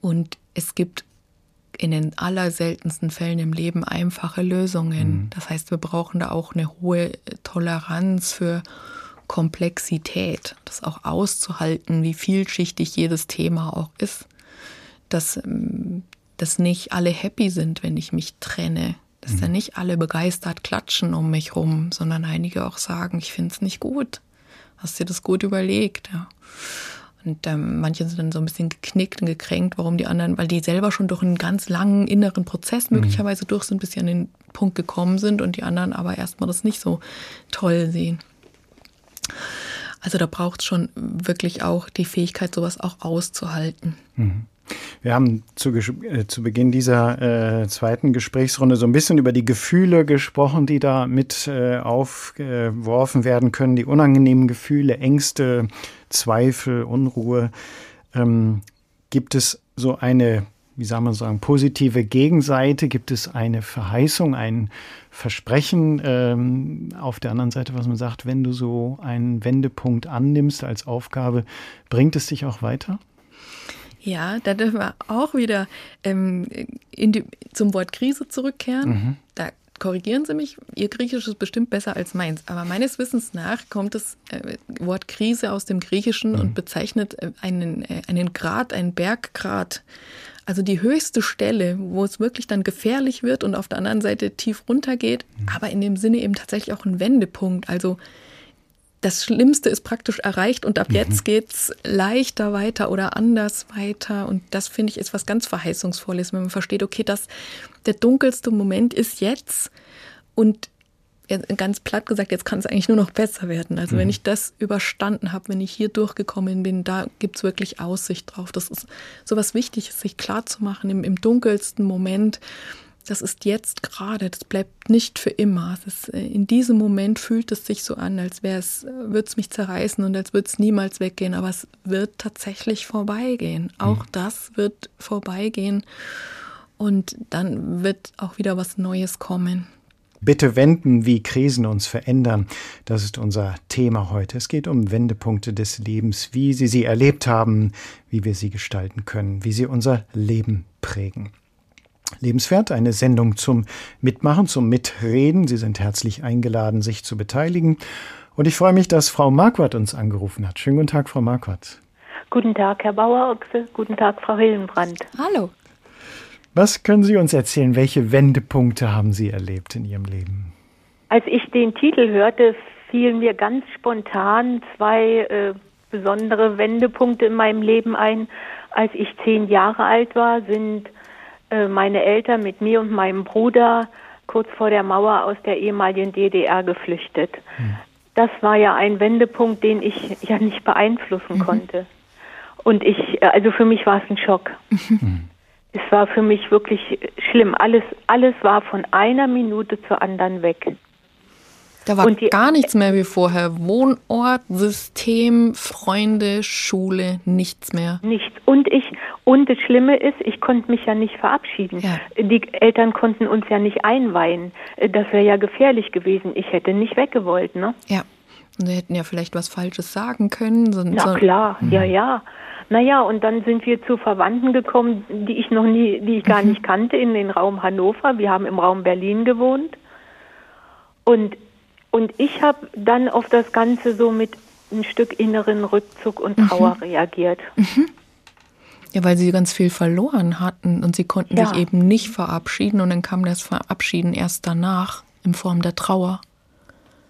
Und es gibt in den allerseltensten Fällen im Leben einfache Lösungen. Mhm. Das heißt, wir brauchen da auch eine hohe Toleranz für Komplexität, das auch auszuhalten, wie vielschichtig jedes Thema auch ist. Dass, ähm, dass nicht alle happy sind, wenn ich mich trenne. Dass mhm. da nicht alle begeistert klatschen um mich rum, sondern einige auch sagen, ich finde es nicht gut. Hast dir das gut überlegt? Ja. Und ähm, manche sind dann so ein bisschen geknickt und gekränkt, warum die anderen, weil die selber schon durch einen ganz langen inneren Prozess mhm. möglicherweise durch sind, bis sie an den Punkt gekommen sind und die anderen aber erstmal das nicht so toll sehen. Also da braucht es schon wirklich auch die Fähigkeit, sowas auch auszuhalten. Mhm.
Wir haben zu, äh, zu Beginn dieser äh, zweiten Gesprächsrunde so ein bisschen über die Gefühle gesprochen, die da mit äh, aufgeworfen werden können, die unangenehmen Gefühle, Ängste, Zweifel, Unruhe. Ähm, gibt es so eine, wie soll man sagen, positive Gegenseite? Gibt es eine Verheißung, ein Versprechen ähm, auf der anderen Seite, was man sagt, wenn du so einen Wendepunkt annimmst als Aufgabe, bringt es dich auch weiter?
Ja, da dürfen wir auch wieder ähm, die, zum Wort Krise zurückkehren. Mhm. Da korrigieren Sie mich, Ihr Griechisch ist bestimmt besser als meins, aber meines Wissens nach kommt das äh, Wort Krise aus dem Griechischen mhm. und bezeichnet äh, einen, äh, einen Grad, einen Berggrad. Also die höchste Stelle, wo es wirklich dann gefährlich wird und auf der anderen Seite tief runtergeht, mhm. aber in dem Sinne eben tatsächlich auch ein Wendepunkt. Also das Schlimmste ist praktisch erreicht und ab mhm. jetzt geht's leichter weiter oder anders weiter. Und das finde ich ist was ganz Verheißungsvolles, wenn man versteht, okay, das, der dunkelste Moment ist jetzt und ganz platt gesagt, jetzt kann es eigentlich nur noch besser werden. Also mhm. wenn ich das überstanden habe, wenn ich hier durchgekommen bin, da gibt's wirklich Aussicht drauf. Das ist so was Wichtiges, sich klar zu machen im, im dunkelsten Moment das ist jetzt gerade, das bleibt nicht für immer. Ist, äh, in diesem Moment fühlt es sich so an, als wäre es, würde es mich zerreißen und als würde es niemals weggehen, aber es wird tatsächlich vorbeigehen. Auch mhm. das wird vorbeigehen und dann wird auch wieder was Neues kommen.
Bitte wenden, wie Krisen uns verändern. Das ist unser Thema heute. Es geht um Wendepunkte des Lebens, wie Sie sie erlebt haben, wie wir sie gestalten können, wie sie unser Leben prägen. Lebenswert, eine Sendung zum Mitmachen, zum Mitreden. Sie sind herzlich eingeladen, sich zu beteiligen. Und ich freue mich, dass Frau Marquardt uns angerufen hat. Schönen guten Tag, Frau Marquardt.
Guten Tag, Herr Bauer-Ochse. Guten Tag, Frau Hillenbrand.
Hallo.
Was können Sie uns erzählen? Welche Wendepunkte haben Sie erlebt in Ihrem Leben?
Als ich den Titel hörte, fielen mir ganz spontan zwei äh, besondere Wendepunkte in meinem Leben ein. Als ich zehn Jahre alt war, sind meine Eltern mit mir und meinem Bruder kurz vor der Mauer aus der ehemaligen DDR geflüchtet. Hm. Das war ja ein Wendepunkt, den ich ja nicht beeinflussen mhm. konnte. Und ich, also für mich war es ein Schock. Mhm. Es war für mich wirklich schlimm. Alles, alles war von einer Minute zur anderen weg.
Da war die, gar nichts mehr wie vorher. Wohnort, System, Freunde, Schule, nichts mehr.
Nichts. Und ich, und das Schlimme ist, ich konnte mich ja nicht verabschieden. Ja. Die Eltern konnten uns ja nicht einweihen. Das wäre ja gefährlich gewesen. Ich hätte nicht weggewollt, ne?
Ja. Und sie hätten ja vielleicht was Falsches sagen können.
So, Na so, klar, mhm. ja, ja. Naja, und dann sind wir zu Verwandten gekommen, die ich noch nie, die ich gar mhm. nicht kannte, in den Raum Hannover. Wir haben im Raum Berlin gewohnt. Und und ich habe dann auf das Ganze so mit ein Stück inneren Rückzug und mhm. Trauer mhm. reagiert. Mhm.
Ja, weil sie ganz viel verloren hatten und sie konnten
Ja.
sich eben nicht verabschieden und dann kam das Verabschieden erst danach in Form der Trauer.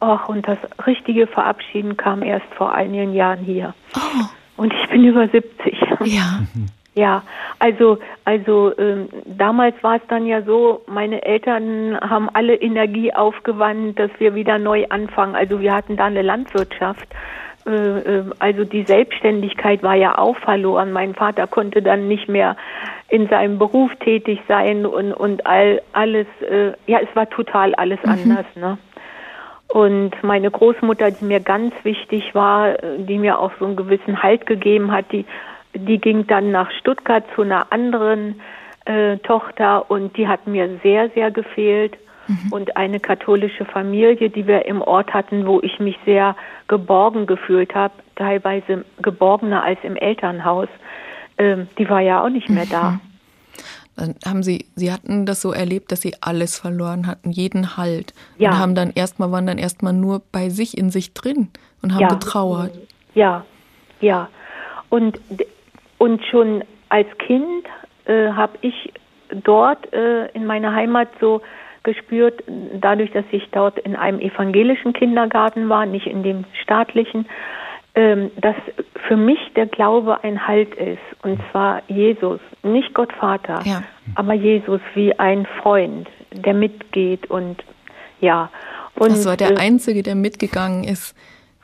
Ach, und das richtige Verabschieden kam erst vor einigen Jahren hier.
Oh,
Und ich bin über 70.
ja. *laughs*
Ja, also also ähm, damals war es dann ja so, meine Eltern haben alle Energie aufgewandt, dass wir wieder neu anfangen. Also wir hatten da eine Landwirtschaft. Äh, äh, also die Selbstständigkeit war ja auch verloren. Mein Vater konnte dann nicht mehr in seinem Beruf tätig sein und und all alles. Äh, ja, es war total alles anders. Ne? Und meine Großmutter, die mir ganz wichtig war, äh, die mir auch so einen gewissen Halt gegeben hat, die, die ging dann nach Stuttgart zu einer anderen äh, Tochter und die hat mir sehr, sehr gefehlt. Und eine katholische Familie, die wir im Ort hatten, wo ich mich sehr geborgen gefühlt habe, teilweise geborgener als im Elternhaus, ähm, die war ja auch nicht mehr da.
Dann haben sie, sie hatten das so erlebt, dass sie alles verloren hatten, jeden Halt.
Ja.
Und haben dann erstmal, waren dann erstmal nur bei sich in sich drin und haben
Ja.
getrauert.
Ja, ja. Und, und schon als Kind äh, habe ich dort äh, in meiner Heimat so gespürt, dadurch, dass ich dort in einem evangelischen Kindergarten war, nicht in dem staatlichen, ähm, dass für mich der Glaube ein Halt ist. Und zwar Jesus, nicht Gott Vater,
Ja.
aber Jesus wie ein Freund, der mitgeht und ja. Und,
Das war der
äh,
Einzige, der mitgegangen ist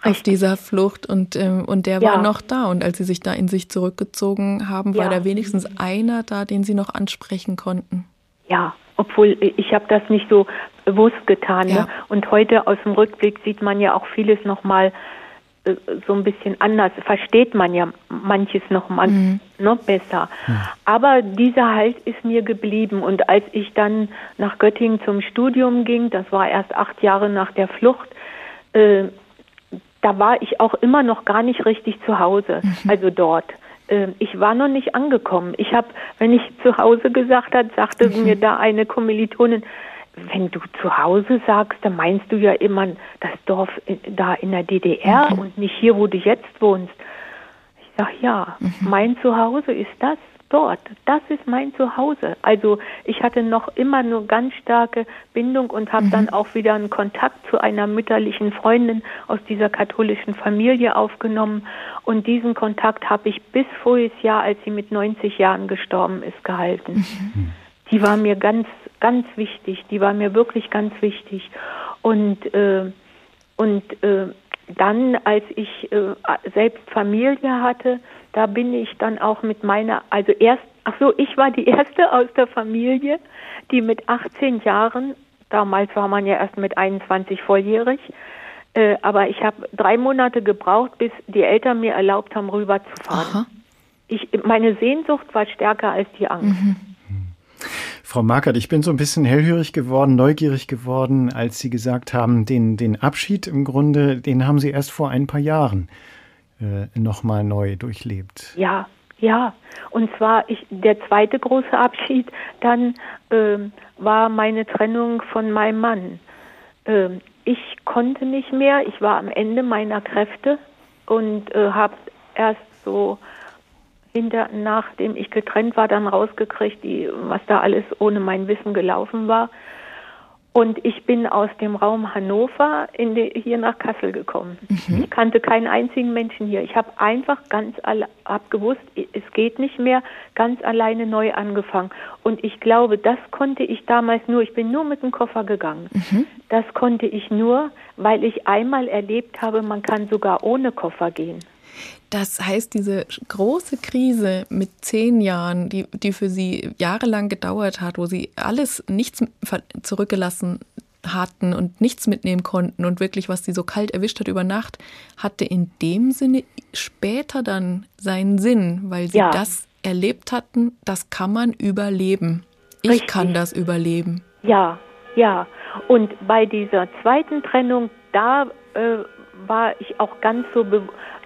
auf dieser Flucht und, ähm, und der
Ja.
war noch da. Und als sie sich da in sich zurückgezogen haben, war
Ja.
da wenigstens einer da, den sie noch ansprechen konnten.
Ja, obwohl äh, ich habe das nicht so bewusst getan.
Ja.
Ne? Und heute aus dem Rückblick sieht man ja auch vieles noch mal äh, so ein bisschen anders. Versteht man ja manches noch mal noch besser. Aber dieser Halt ist mir geblieben. Und als ich dann nach Göttingen zum Studium ging, das war erst acht Jahre nach der Flucht, äh, da war ich auch immer noch gar nicht richtig zu Hause, also dort. Ähm, Ich war noch nicht angekommen. Ich habe, wenn ich zu Hause gesagt hat, sagte mir da eine Kommilitonin, wenn du zu Hause sagst, dann meinst du ja immer das Dorf in, da in der DDR und nicht hier, wo du jetzt wohnst. Ich sag ja, mein Zuhause ist das dort. Das ist mein Zuhause. Also ich hatte noch immer eine ganz starke Bindung und habe dann auch wieder einen Kontakt zu einer mütterlichen Freundin aus dieser katholischen Familie aufgenommen. Und diesen Kontakt habe ich bis voriges Jahr, als sie mit 90 Jahren gestorben ist, gehalten. Die war mir ganz, ganz wichtig. Die war mir wirklich ganz wichtig. Und äh, und äh, dann, als ich äh, selbst Familie hatte, da bin ich dann auch mit meiner, also erst, ach so, ich war die *laughs* erste aus der Familie, die mit 18 Jahren, damals war man ja erst mit 21 volljährig, äh, aber ich habe drei Monate gebraucht, bis die Eltern mir erlaubt haben, rüberzufahren.
Aha.
Ich, meine Sehnsucht war stärker als die Angst.
Frau Markert, ich bin so ein bisschen hellhörig geworden, neugierig geworden, als Sie gesagt haben, den, den Abschied im Grunde, den haben Sie erst vor ein paar Jahren äh, nochmal neu durchlebt.
Ja, ja. Und zwar ich, der zweite große Abschied dann ähm, war meine Trennung von meinem Mann. Ähm, ich konnte nicht mehr. Ich war am Ende meiner Kräfte und äh, habe erst so hinter, nachdem ich getrennt war, dann rausgekriegt, die, was da alles ohne mein Wissen gelaufen war. Und ich bin aus dem Raum Hannover in die, hier nach Kassel gekommen. Ich kannte keinen einzigen Menschen hier. Ich habe einfach ganz alle, hab gewusst, es geht nicht mehr, ganz alleine neu angefangen. Und ich glaube, das konnte ich damals nur, ich bin nur mit dem Koffer gegangen. Das konnte ich nur, weil ich einmal erlebt habe, man kann sogar ohne Koffer gehen.
Das heißt, diese große Krise mit zehn Jahren, die, die für sie jahrelang gedauert hat, wo sie alles, nichts zurückgelassen hatten und nichts mitnehmen konnten und wirklich, was sie so kalt erwischt hat über Nacht, hatte in dem Sinne später dann seinen Sinn, weil sie
Ja.
das erlebt hatten, das kann man überleben. Ich
Richtig.
kann das überleben.
Ja, ja. Und bei dieser zweiten Trennung, da äh, war ich auch ganz so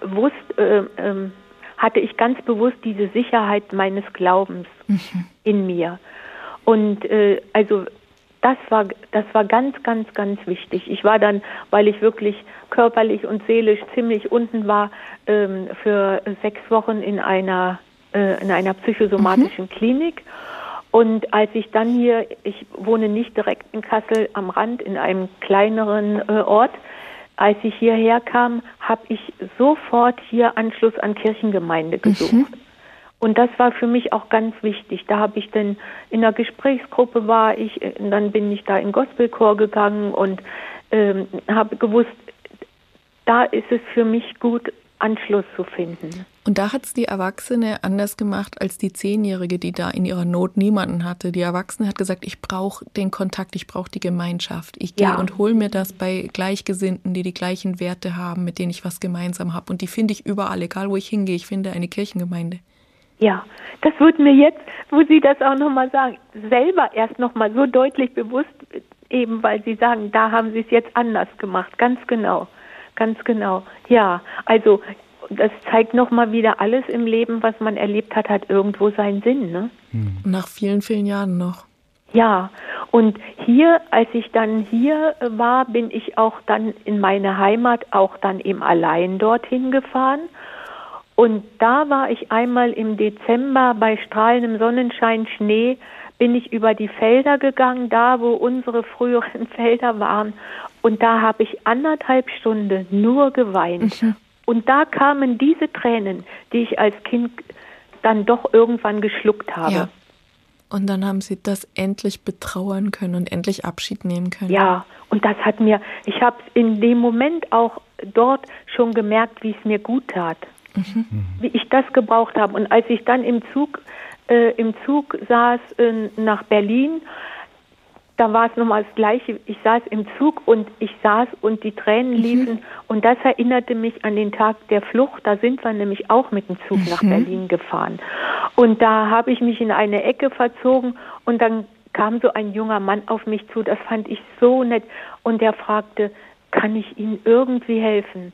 bewusst, äh, ähm, hatte ich ganz bewusst diese Sicherheit meines Glaubens in mir. Und äh, also das war das war ganz ganz ganz wichtig. Ich war dann, weil ich wirklich körperlich und seelisch ziemlich unten war, ähm, für sechs Wochen in einer äh, in einer psychosomatischen mhm. Klinik. Und als ich dann hier, ich wohne nicht direkt in Kassel am Rand, in einem kleineren äh, Ort, als ich hierher kam, habe ich sofort hier Anschluss an Kirchengemeinde gesucht. Mhm. Und das war für mich auch ganz wichtig. Da habe ich dann in der Gesprächsgruppe war ich, äh, dann bin ich da in Gospelchor gegangen und ähm, habe gewusst, da ist es für mich gut, Anschluss zu finden.
Und da hat es die Erwachsene anders gemacht als die Zehnjährige, die da in ihrer Not niemanden hatte. Die Erwachsene hat gesagt, ich brauche den Kontakt, ich brauche die Gemeinschaft. Ich gehe ja. und hole mir das bei Gleichgesinnten, die die gleichen Werte haben, mit denen ich was gemeinsam habe. Und die finde ich überall, egal wo ich hingehe. Ich finde eine Kirchengemeinde.
Ja, das wird mir jetzt, wo Sie das auch nochmal sagen, selber erst nochmal so deutlich bewusst, eben weil Sie sagen, da haben Sie es jetzt anders gemacht. Ganz genau, ganz genau. Ja, also das zeigt nochmal wieder, alles im Leben, was man erlebt hat, hat irgendwo seinen Sinn. Ne?
Hm. Nach vielen, vielen Jahren noch.
Ja, und hier, als ich dann hier war, bin ich auch dann in meine Heimat, auch dann eben allein dorthin gefahren. Und da war ich einmal im Dezember bei strahlendem Sonnenschein, Schnee, bin ich über die Felder gegangen, da wo unsere früheren *laughs* Felder waren. Und da habe ich anderthalb Stunden nur geweint. Mhm. Und da kamen diese Tränen, die ich als Kind dann doch irgendwann geschluckt habe. Ja.
Und dann haben Sie das endlich betrauern können und endlich Abschied nehmen können.
Ja, und das hat mir, ich habe in dem Moment auch dort schon gemerkt, wie es mir gut tat, mhm. wie ich das gebraucht habe. Und als ich dann im Zug, äh, im Zug saß äh, nach Berlin, da war es nochmal das Gleiche. Ich saß im Zug und ich saß und die Tränen mhm. liefen. Und das erinnerte mich an den Tag der Flucht. Da sind wir nämlich auch mit dem Zug mhm. nach Berlin gefahren. Und da habe ich mich in eine Ecke verzogen und dann kam so ein junger Mann auf mich zu. Das fand ich so nett. Und der fragte, kann ich Ihnen irgendwie helfen?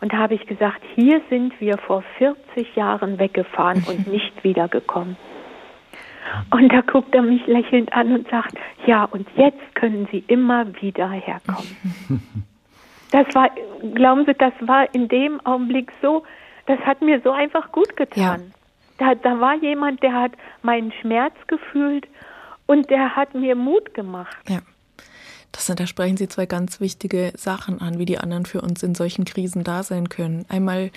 Und da habe ich gesagt, hier sind wir vor 40 Jahren weggefahren und nicht wiedergekommen. Und da guckt er mich lächelnd an und sagt, ja, und jetzt können Sie immer wieder herkommen. *laughs* Das war, glauben Sie, das war in dem Augenblick so, das hat mir so einfach gut getan. Ja. Da, da war jemand, der hat meinen Schmerz gefühlt und der hat mir Mut gemacht.
Ja. Das, da sprechen Sie zwei ganz wichtige Sachen an, wie die anderen für uns in solchen Krisen da sein können. Einmal,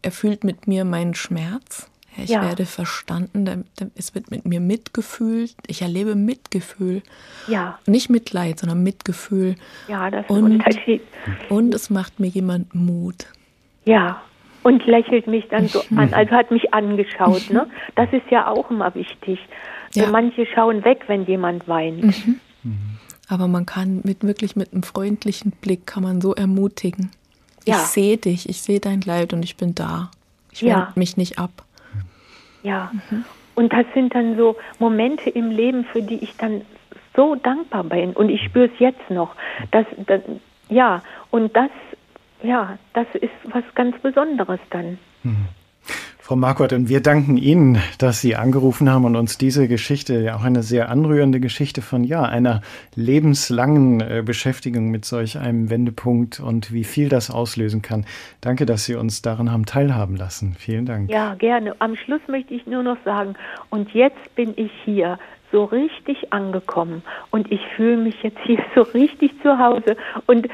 er fühlt mit mir meinen Schmerz ich ja. werde verstanden, es wird mit mir mitgefühlt. Ich erlebe Mitgefühl.
Ja.
Nicht Mitleid, sondern Mitgefühl.
Ja, das ist und, ein Unterschied.
Und es macht mir jemand Mut.
Ja. Und lächelt mich dann so an, also hat mich angeschaut. Ne? *laughs* Das ist ja auch immer wichtig. Ja. Manche schauen weg, wenn jemand weint. Mhm.
Aber man kann mit wirklich mit einem freundlichen Blick kann man so ermutigen. Ja. Ich sehe dich, ich sehe dein Leid und ich bin da. Ich wende ja. mich nicht ab.
Ja. Mhm. Und das sind dann so Momente im Leben, für die ich dann so dankbar bin. Und ich spüre es jetzt noch. Das, das, ja, und das, ja, das ist was ganz Besonderes dann. Mhm.
Frau Marquardt, und wir danken Ihnen, dass Sie angerufen haben und uns diese Geschichte, ja auch eine sehr anrührende Geschichte von ja, einer lebenslangen äh, Beschäftigung mit solch einem Wendepunkt und wie viel das auslösen kann. Danke, dass Sie uns daran haben teilhaben lassen. Vielen Dank.
Ja, gerne. Am Schluss möchte ich nur noch sagen, und jetzt bin ich hier so richtig angekommen und ich fühle mich jetzt hier so richtig zu Hause und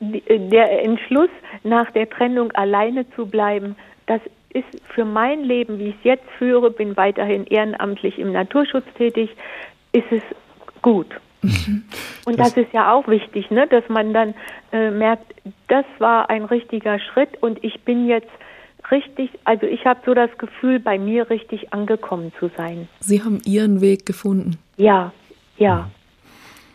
der Entschluss, nach der Trennung alleine zu bleiben, das ist für mein Leben, wie ich es jetzt führe, bin weiterhin ehrenamtlich im Naturschutz tätig, ist es gut. Mhm. Und das, das, ist ja auch wichtig, ne, dass man dann äh, merkt, das war ein richtiger Schritt und ich bin jetzt richtig, also ich habe so das Gefühl, bei mir richtig angekommen zu sein.
Sie haben Ihren Weg gefunden.
Ja, ja.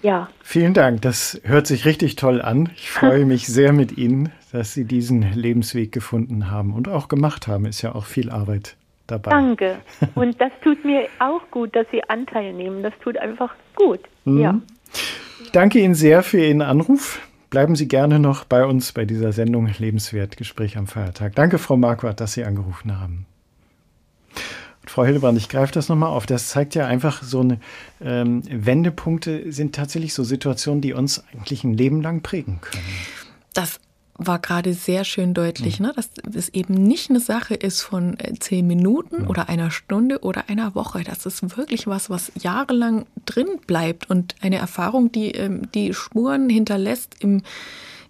Ja.
Vielen Dank. Das hört sich richtig toll an. Ich freue mich sehr mit Ihnen, dass Sie diesen Lebensweg gefunden haben und auch gemacht haben. Ist ja auch viel Arbeit dabei.
Danke. *laughs* Und das tut mir auch gut, dass Sie Anteil nehmen. Das tut einfach gut. Mhm. Ja.
Ich danke Ihnen sehr für Ihren Anruf. Bleiben Sie gerne noch bei uns bei dieser Sendung Lebenswert Gespräch am Feiertag. Danke, Frau Marquardt, dass Sie angerufen haben. Frau Hildebrand, ich greife das nochmal auf. Das zeigt ja einfach so eine ähm, Wendepunkte sind tatsächlich so Situationen, die uns eigentlich ein Leben lang prägen können.
Das war gerade sehr schön deutlich, mhm. ne? dass es eben nicht eine Sache ist von äh, zehn Minuten mhm. oder einer Stunde oder einer Woche. Das ist wirklich was, was jahrelang drin bleibt und eine Erfahrung, die ähm, die Spuren hinterlässt im,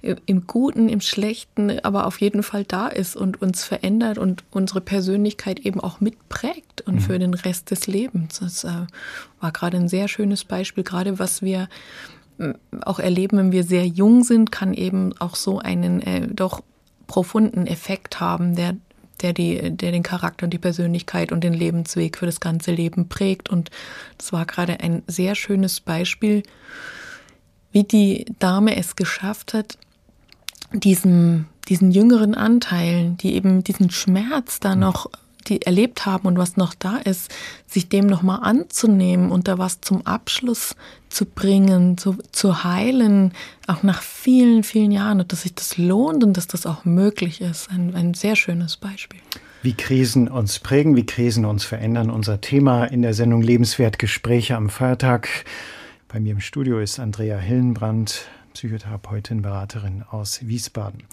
im Guten, im Schlechten, aber auf jeden Fall da ist und uns verändert und unsere Persönlichkeit eben auch mitprägt und mhm. für den Rest des Lebens. Das äh, war gerade ein sehr schönes Beispiel, gerade was wir auch erleben, wenn wir sehr jung sind, kann eben auch so einen äh, doch profunden Effekt haben, der, der, die, der den Charakter und die Persönlichkeit und den Lebensweg für das ganze Leben prägt. Und das war gerade ein sehr schönes Beispiel, wie die Dame es geschafft hat, diesem, diesen jüngeren Anteilen, die eben diesen Schmerz da noch die erlebt haben und was noch da ist, sich dem nochmal anzunehmen und da was zum Abschluss zu bringen, zu, zu heilen, auch nach vielen, vielen Jahren und dass sich das lohnt und dass das auch möglich ist. Ein, ein sehr schönes Beispiel.
Wie Krisen uns prägen, wie Krisen uns verändern. Unser Thema in der Sendung Lebenswert Gespräche am Feiertag. Bei mir im Studio ist Andrea Hillenbrand, Psychotherapeutin, Beraterin aus Wiesbaden.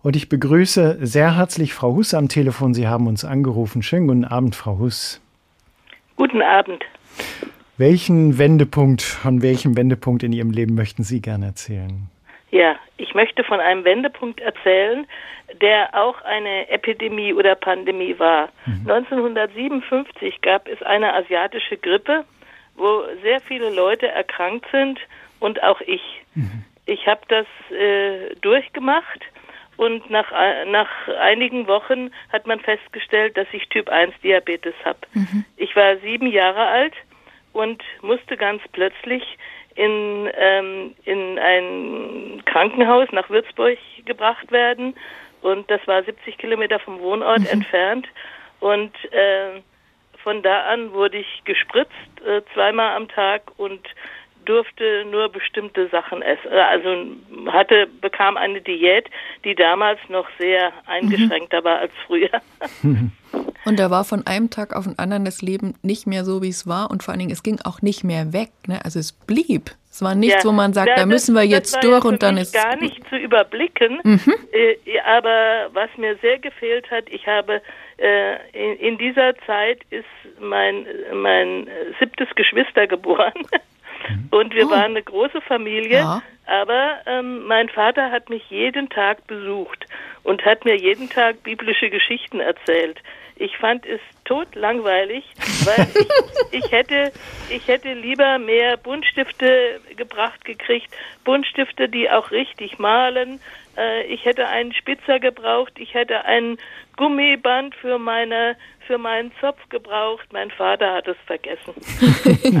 Und ich begrüße sehr herzlich Frau Huss am Telefon. Sie haben uns angerufen. Schönen guten Abend, Frau Huss.
Guten Abend.
Welchen Wendepunkt, von welchem Wendepunkt in Ihrem Leben möchten Sie gerne erzählen?
Ja, ich möchte von einem Wendepunkt erzählen, der auch eine Epidemie oder Pandemie war. Mhm. 1957 gab es eine asiatische Grippe, wo sehr viele Leute erkrankt sind und auch ich. Mhm. Ich habe das äh, durchgemacht und nach, nach einigen Wochen hat man festgestellt, dass ich Typ 1 Diabetes habe. Mhm. Ich war sieben Jahre alt und musste ganz plötzlich in, ähm, in ein Krankenhaus nach Würzburg gebracht werden. Und das war 70 Kilometer vom Wohnort mhm. entfernt. Und äh, von da an wurde ich gespritzt äh, zweimal am Tag und durfte nur bestimmte Sachen essen. Äh, also hatte, bekam eine Diät, die damals noch sehr eingeschränkter mhm. war als früher. *laughs*
Und da war von einem Tag auf den anderen das Leben nicht mehr so, wie es war. Und vor allen Dingen, es ging auch nicht mehr weg. Ne? Also es blieb. Es war nichts, ja, wo man sagt, da, da müssen wir jetzt durch und dann ist.
gar nicht zu überblicken. Mhm. Äh, aber was mir sehr gefehlt hat, ich habe äh, in, in, dieser Zeit ist mein, mein siebtes Geschwister geboren. *laughs* Und wir oh. waren eine große Familie, ja. aber ähm, mein Vater hat mich jeden Tag besucht und hat mir jeden Tag biblische Geschichten erzählt. Ich fand es tot langweilig, weil *laughs* ich, ich, hätte, ich hätte lieber mehr Buntstifte gebracht gekriegt, Buntstifte, die auch richtig malen. Äh, ich hätte einen Spitzer gebraucht, ich hätte ein Gummiband für meine für meinen Zopf gebraucht. Mein Vater hat es vergessen.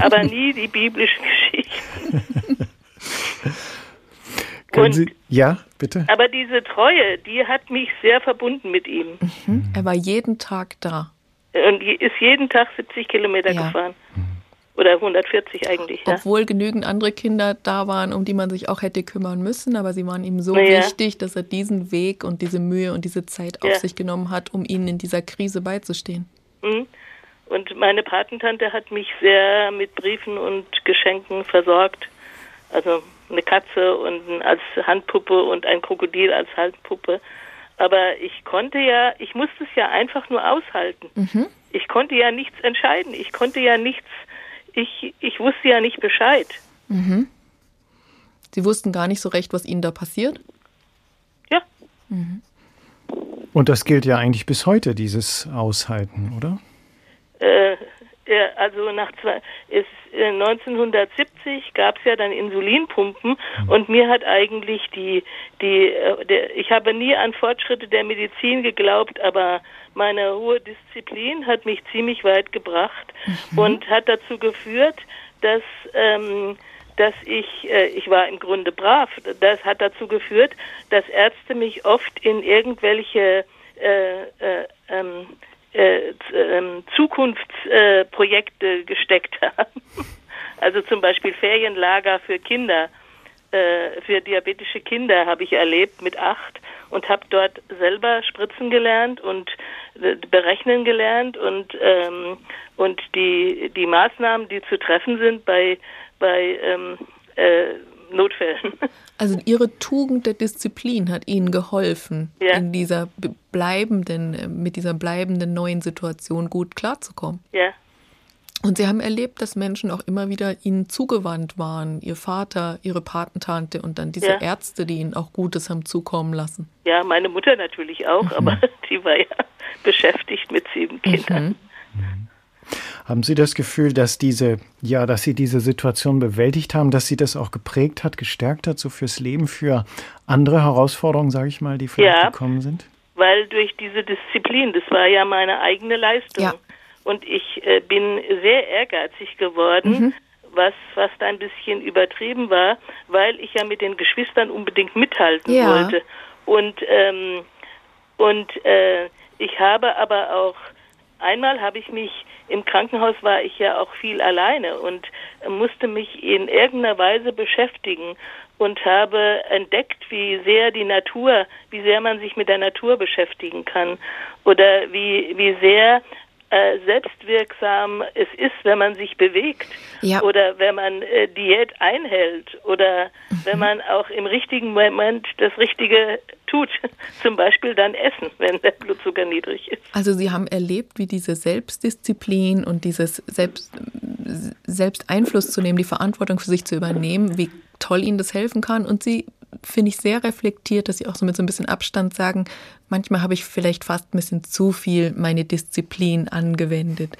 *laughs* Aber nie die biblischen Geschichten. *laughs*
Können Sie, ja, bitte.
Aber diese Treue, die hat mich sehr verbunden mit ihm.
Mhm. Er war jeden Tag da.
Und ist jeden Tag 70 Kilometer ja. gefahren. Oder 140 eigentlich.
Ja. Obwohl genügend andere Kinder da waren, um die man sich auch hätte kümmern müssen, aber sie waren ihm so ja. wichtig, dass er diesen Weg und diese Mühe und diese Zeit auf sich genommen hat, um ihnen in dieser Krise beizustehen. Mhm.
Und meine Patentante hat mich sehr mit Briefen und Geschenken versorgt. Also eine Katze und als Handpuppe und ein Krokodil als Handpuppe. Aber ich konnte ja, ich musste es ja einfach nur aushalten. Mhm. Ich konnte ja nichts entscheiden. Ich konnte ja nichts ich, ich wusste ja nicht Bescheid. Mhm.
Sie wussten gar nicht so recht, was Ihnen da passiert?
Ja. Mhm.
Und das gilt ja eigentlich bis heute, dieses Aushalten, oder?
Äh, ja, also nach zwei, ist, äh, 1970 gab es ja dann Insulinpumpen mhm. und mir hat eigentlich die, die, äh, der, ich habe nie an Fortschritte der Medizin geglaubt, aber meine hohe Disziplin hat mich ziemlich weit gebracht mhm. und hat dazu geführt, dass ähm, dass ich, äh, ich war im Grunde brav. Das hat dazu geführt, dass Ärzte mich oft in irgendwelche äh, äh, ähm, äh, ähm, Zukunftsprojekte gesteckt *laughs* haben. Also zum Beispiel Ferienlager für Kinder, äh, für diabetische Kinder habe ich erlebt mit acht und habe dort selber spritzen gelernt und äh, berechnen gelernt und ähm, und die die Maßnahmen, die zu treffen sind bei bei ähm, äh, Notfällen.
Also Ihre Tugend der Disziplin hat Ihnen geholfen,
Ja.
in dieser bleibenden, äh, mit dieser bleibenden neuen Situation gut klarzukommen.
Ja,
Und Sie haben erlebt, dass Menschen auch immer wieder Ihnen zugewandt waren. Ihr Vater, Ihre Patentante und dann diese
Ja.
Ärzte, die Ihnen auch Gutes haben zukommen lassen.
ja, meine Mutter natürlich auch, aber *laughs* die war ja beschäftigt mit sieben Kindern.
Haben Sie das Gefühl, dass diese, ja, dass Sie diese Situation bewältigt haben, dass Sie das auch geprägt hat, gestärkt hat, so fürs Leben, für andere Herausforderungen, sage ich mal, die vielleicht
Ja.
gekommen sind?
weil durch diese Disziplin, das war ja meine eigene Leistung.
Ja.
Und ich äh, bin sehr ehrgeizig geworden, was fast ein bisschen übertrieben war, weil ich ja mit den Geschwistern unbedingt mithalten
Ja.
wollte. Und, ähm, und äh, ich habe aber auch, einmal habe ich mich, im Krankenhaus war ich ja auch viel alleine und musste mich in irgendeiner Weise beschäftigen und habe entdeckt, wie sehr die Natur, wie sehr man sich mit der Natur beschäftigen kann oder wie, wie sehr äh, selbstwirksam es ist, wenn man sich bewegt
Ja.
oder wenn man äh, Diät einhält oder wenn man auch im richtigen Moment das Richtige tut, *laughs* zum Beispiel dann essen, wenn der Blutzucker niedrig ist.
Also Sie haben erlebt, wie diese Selbstdisziplin und dieses Selbst, selbst Einfluss zu nehmen, die Verantwortung für sich zu übernehmen, wie toll Ihnen das helfen kann. Und Sie finde ich sehr reflektiert, dass Sie auch so mit so ein bisschen Abstand sagen, manchmal habe ich vielleicht fast ein bisschen zu viel meine Disziplin angewendet.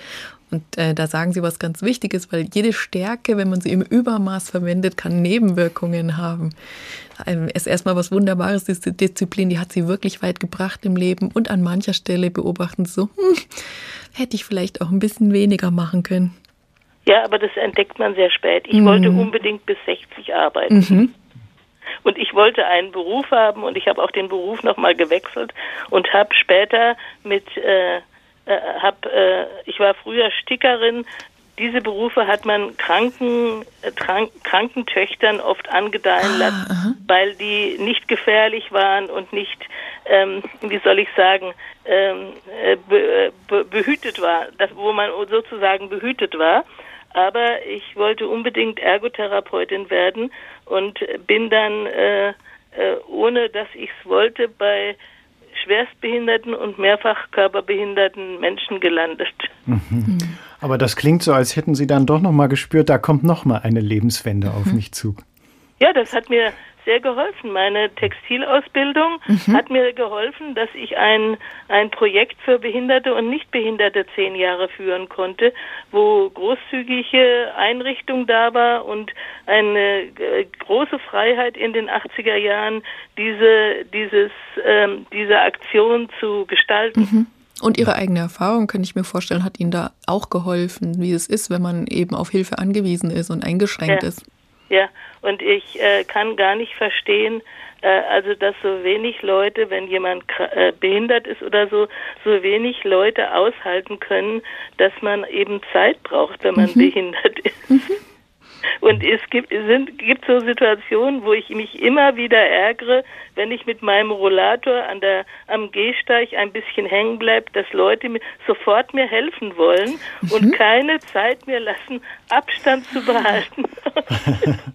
Und äh, da sagen Sie was ganz Wichtiges, weil jede Stärke, wenn man sie im Übermaß verwendet, kann Nebenwirkungen haben. Ähm, ist erstmal was Wunderbares, diese Disziplin, die hat Sie wirklich weit gebracht im Leben. Und an mancher Stelle beobachten Sie so, hm, hätte ich vielleicht auch ein bisschen weniger machen können.
Ja, aber das entdeckt man sehr spät. Ich wollte unbedingt bis 60 arbeiten. Und ich wollte einen Beruf haben und ich habe auch den Beruf nochmal gewechselt und habe später mit, äh, äh, hab, äh, ich war früher Stickerin. Diese Berufe hat man kranken, äh, krank, kranken Töchtern oft angedeihen lassen, weil die nicht gefährlich waren und nicht, ähm, wie soll ich sagen, ähm, äh, be, be, behütet war, das, wo man sozusagen behütet war. Aber ich wollte unbedingt Ergotherapeutin werden und bin dann, äh, äh, ohne dass ich es wollte, bei schwerstbehinderten und mehrfach körperbehinderten Menschen gelandet.
Aber das klingt so, als hätten Sie dann doch noch mal gespürt, da kommt noch mal eine Lebenswende auf mich zu.
Ja, das hat mir sehr geholfen. Meine Textilausbildung hat mir geholfen, dass ich ein, ein Projekt für Behinderte und Nichtbehinderte zehn Jahre führen konnte, wo großzügige Einrichtung da war und eine äh, große Freiheit in den 80er Jahren, diese, dieses, ähm, diese Aktion zu gestalten.
Und Ihre eigene Erfahrung, kann ich mir vorstellen, hat Ihnen da auch geholfen, wie es ist, wenn man eben auf Hilfe angewiesen ist und eingeschränkt
Ja.
ist.
Ja, und ich äh, kann gar nicht verstehen, äh, also dass so wenig Leute, wenn jemand äh, behindert ist oder so, so wenig Leute aushalten können, dass man eben Zeit braucht, wenn man behindert ist. Und es gibt, sind, gibt so Situationen, wo ich mich immer wieder ärgere, wenn ich mit meinem Rollator an der, am Gehsteig ein bisschen hängen bleibe, dass Leute mir sofort mir helfen wollen und keine Zeit mir lassen, Abstand zu behalten *laughs*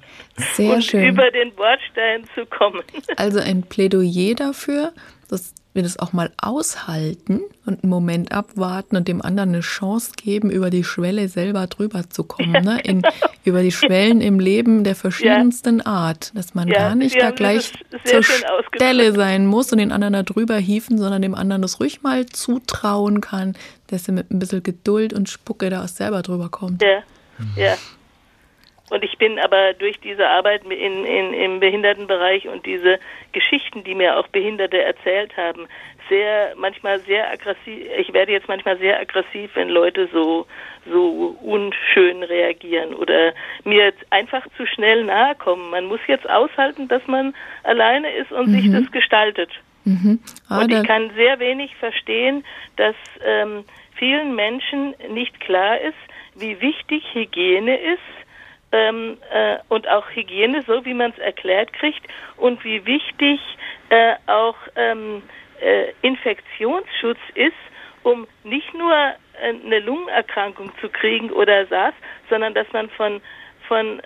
Sehr
und
schön.
über den Bordstein zu kommen.
Also ein Plädoyer dafür, dass wir das auch mal aushalten und einen Moment abwarten und dem anderen eine Chance geben, über die Schwelle selber drüber zu kommen. Ne? In, über die Schwellen im Leben der verschiedensten Art. Dass man
Ja,
gar nicht da gleich zur. Stelle sein muss und den anderen da drüber hieven, sondern dem anderen das ruhig mal zutrauen kann, dass er mit ein bisschen Geduld und Spucke da auch selber drüber kommt.
Ja, ja. Und ich bin aber durch diese Arbeit in, in, im Behindertenbereich und diese Geschichten, die mir auch Behinderte erzählt haben, sehr, manchmal sehr aggressiv, ich werde jetzt manchmal sehr aggressiv, wenn Leute so, so unschön reagieren oder mir jetzt einfach zu schnell nahe kommen. Man muss jetzt aushalten, dass man alleine ist und sich das gestaltet.
Ah,
Und ich kann sehr wenig verstehen, dass ähm, vielen Menschen nicht klar ist, wie wichtig Hygiene ist ähm, äh, und auch Hygiene, so wie man es erklärt kriegt, und wie wichtig äh, auch ähm, äh, Infektionsschutz ist, um nicht nur äh, eine Lungenerkrankung zu kriegen oder SARS, sondern dass man von von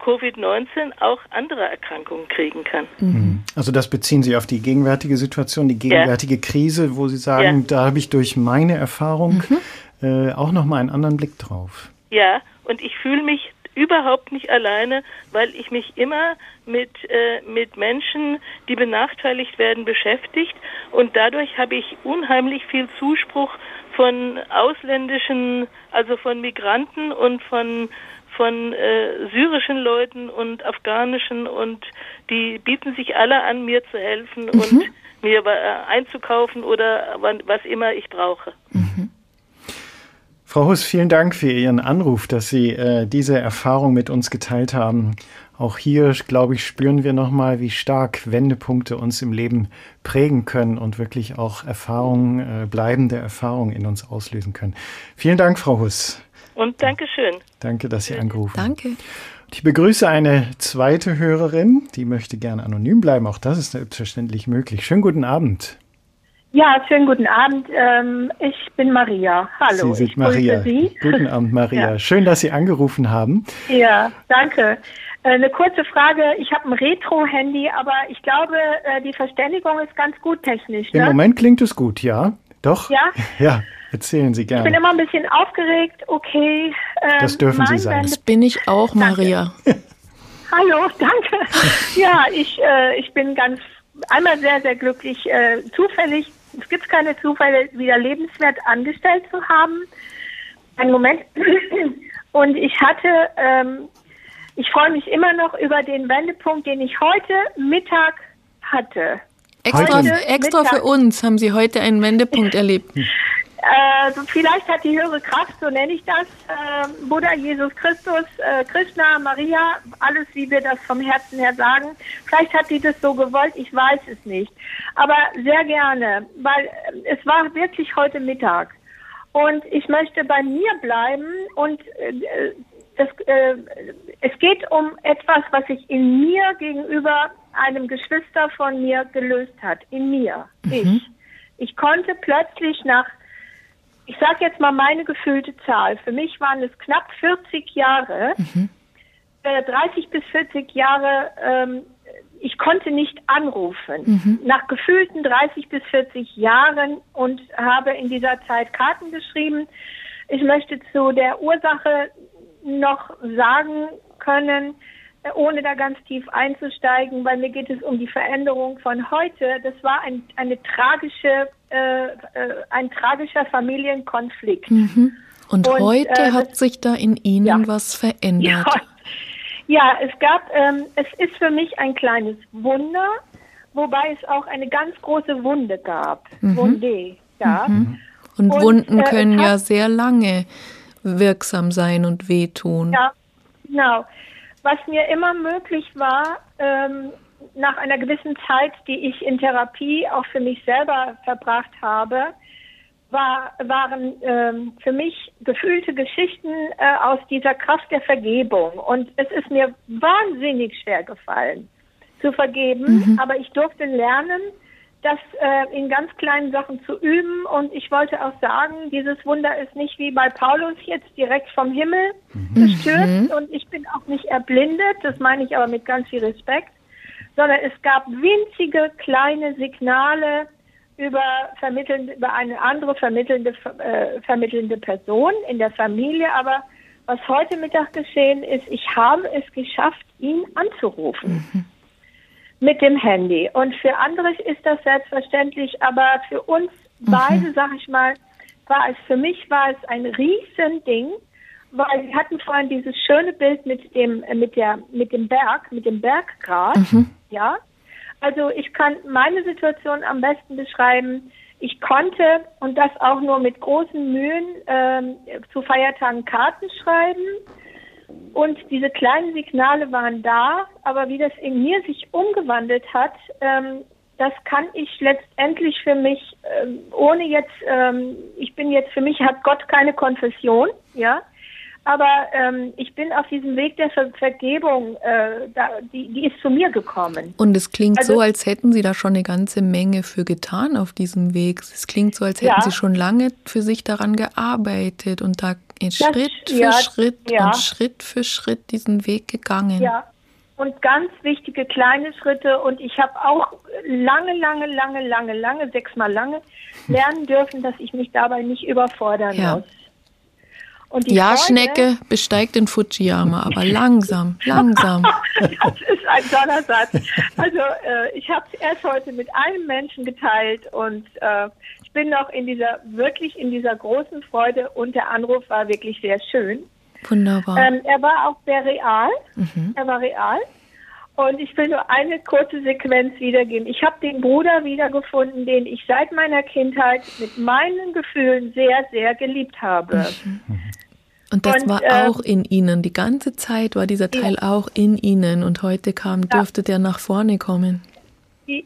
Covid-19 auch andere Erkrankungen kriegen kann.
Mhm. Also das beziehen Sie auf die gegenwärtige Situation, die gegenwärtige ja. Krise, wo Sie sagen, ja. da habe ich durch meine Erfahrung mhm. äh, auch nochmal einen anderen Blick drauf.
Ja, und ich fühle mich überhaupt nicht alleine, weil ich mich immer mit, äh, mit Menschen, die benachteiligt werden, beschäftigt. Und dadurch habe ich unheimlich viel Zuspruch von ausländischen, also von Migranten und von von äh, syrischen Leuten und afghanischen und die bieten sich alle an, mir zu helfen mhm. und mir äh, einzukaufen oder was immer ich brauche. Mhm.
Frau Huss, vielen Dank für Ihren Anruf, dass Sie äh, diese Erfahrung mit uns geteilt haben. Auch hier, glaube ich, spüren wir nochmal, wie stark Wendepunkte uns im Leben prägen können und wirklich auch Erfahrungen, äh, bleibende Erfahrungen in uns auslösen können. Vielen Dank, Frau Huss.
Und Dankeschön.
Danke, dass Sie angerufen
haben. Danke.
Ich begrüße eine zweite Hörerin, die möchte gerne anonym bleiben. Auch das ist selbstverständlich möglich. Schönen guten Abend.
Ja, schönen guten Abend. Ähm, ich bin Maria. Hallo.
Sie sind Maria. Sie. Guten Abend, Maria. Ja. Schön, dass Sie angerufen haben.
Ja, danke. Äh, eine kurze Frage. Ich habe ein Retro-Handy, aber ich glaube, äh, die Verständigung ist ganz gut technisch.
Ne? Im Moment klingt es gut, ja. Doch?
Ja. *laughs*
Ja, erzählen Sie gerne.
Ich bin immer ein bisschen aufgeregt. Okay.
Ähm, das dürfen Sie sein.
Das bin ich auch, Maria. *laughs*
Hallo, danke. *laughs* ja, ich, äh, ich bin ganz einmal sehr, sehr glücklich, äh, zufällig es gibt keine Zufälle, wieder lebenswert angestellt zu haben. Ein Moment. *clears throat* Und ich hatte, ähm, ich freue mich immer noch über den Wendepunkt, den ich heute Mittag hatte.
Extra, extra für uns haben Sie heute einen Wendepunkt erlebt. *laughs*
Äh, vielleicht hat die höhere Kraft, so nenne ich das, äh, Buddha, Jesus Christus, äh, Krishna, Maria, alles, wie wir das vom Herzen her sagen. Vielleicht hat die das so gewollt, ich weiß es nicht. Aber sehr gerne, weil äh, es war wirklich heute Mittag. Und ich möchte bei mir bleiben und äh, das, äh, es geht um etwas, was sich in mir gegenüber einem Geschwister von mir gelöst hat. In mir. Mhm. Ich. Ich konnte plötzlich nach ich sage jetzt mal meine gefühlte Zahl. Für mich waren es knapp 40 Jahre, mhm. äh, 30 bis 40 Jahre. Ähm, ich konnte nicht anrufen. Mhm. Nach gefühlten 30 bis 40 Jahren und habe in dieser Zeit Karten geschrieben. Ich möchte zu der Ursache noch sagen können, ohne da ganz tief einzusteigen, weil mir geht es um die Veränderung von heute. Das war ein, eine tragische, äh, äh, ein tragischer Familienkonflikt.
Mhm. Und, Und, heute äh, hat sich da in Ihnen ja. was verändert.
Ja, ja es gab, ähm, es ist für mich ein kleines Wunder, wobei es auch eine ganz große Wunde gab. Mhm. Wunde, ja.
Mhm. Und, Und, Wunden äh, können hat, ja sehr lange wirksam sein und wehtun.
Ja, genau. Was mir immer möglich war, ähm, nach einer gewissen Zeit, die ich in Therapie auch für mich selber verbracht habe, war, waren ähm, für mich gefühlte Geschichten äh, aus dieser Kraft der Vergebung. Und es ist mir wahnsinnig schwer gefallen zu vergeben, mhm. aber ich durfte lernen, das äh, in ganz kleinen Sachen zu üben. Und ich wollte auch sagen, dieses Wunder ist nicht wie bei Paulus jetzt direkt vom Himmel mhm. gestürzt mhm. und ich bin auch nicht erblindet, das meine ich aber mit ganz viel Respekt, sondern es gab winzige kleine Signale über vermittelnde, über eine andere vermittelnde, äh, vermittelnde Person in der Familie, aber was heute Mittag geschehen ist, ich habe es geschafft, ihn anzurufen. Mhm mit dem Handy. Und für andere ist das selbstverständlich, aber für uns mhm. beide, sag ich mal, war es, für mich war es ein Riesending, weil wir hatten vorhin dieses schöne Bild mit dem, äh, mit der, mit dem Berg, mit dem Berggras, mhm. ja. Also ich kann meine Situation am besten beschreiben. Ich konnte, und das auch nur mit großen Mühen, ähm, zu Feiertagen Karten schreiben und diese kleinen Signale waren da, aber wie das in mir sich umgewandelt hat, ähm, das kann ich letztendlich für mich, ähm, ohne jetzt, ähm, ich bin jetzt, für mich hat Gott keine Konfession, ja, aber ähm, ich bin auf diesem Weg der Ver Vergebung, äh, da, die, die ist zu mir gekommen.
Und es klingt also, so, als hätten Sie da schon eine ganze Menge für getan auf diesem Weg. Es klingt so, als hätten ja. Sie schon lange für sich daran gearbeitet und da Schritt für ja, Schritt ja. und Schritt für Schritt diesen Weg gegangen.
Ja, und ganz wichtige kleine Schritte. Und ich habe auch lange, lange, lange, lange, lange, sechsmal lange lernen dürfen, dass ich mich dabei nicht überfordern ja. muss.
Und die ja, Schnecke besteigt den Fujiyama, aber langsam, *laughs* langsam.
das ist ein toller Satz. Also äh, ich habe es erst heute mit einem Menschen geteilt und äh, ich bin noch in dieser, wirklich in dieser großen Freude und der Anruf war wirklich sehr schön.
Wunderbar.
Ähm, er war auch sehr real. Mhm. Er war real. Und ich will nur eine kurze Sequenz wiedergeben. Ich habe den Bruder wiedergefunden, den ich seit meiner Kindheit mit meinen Gefühlen sehr, sehr geliebt habe.
Mhm. Und das und, war äh, auch in Ihnen. Die ganze Zeit war dieser Teil ja. auch in Ihnen. Und heute kam, dürfte ja. der nach vorne kommen.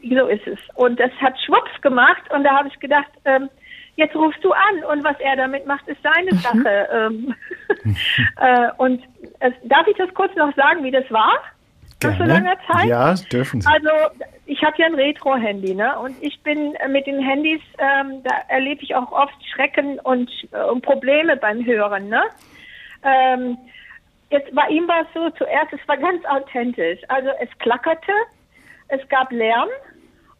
So ist es. Und das hat Schwupps gemacht. Und da habe ich gedacht, ähm, jetzt rufst du an. Und was er damit macht, ist seine mhm. Sache. Ähm, *laughs* äh, und äh, darf ich das kurz noch sagen, wie das war?
Gerne. Nach so langer Zeit? Ja, dürfen Sie.
Also ich habe ja ein Retro-Handy, ne? Und ich bin äh, mit den Handys, ähm, da erlebe ich auch oft Schrecken und, äh, und Probleme beim Hören, ne? Ähm, jetzt bei ihm war es so, zuerst, es war ganz authentisch. Also es klackerte, es gab Lärm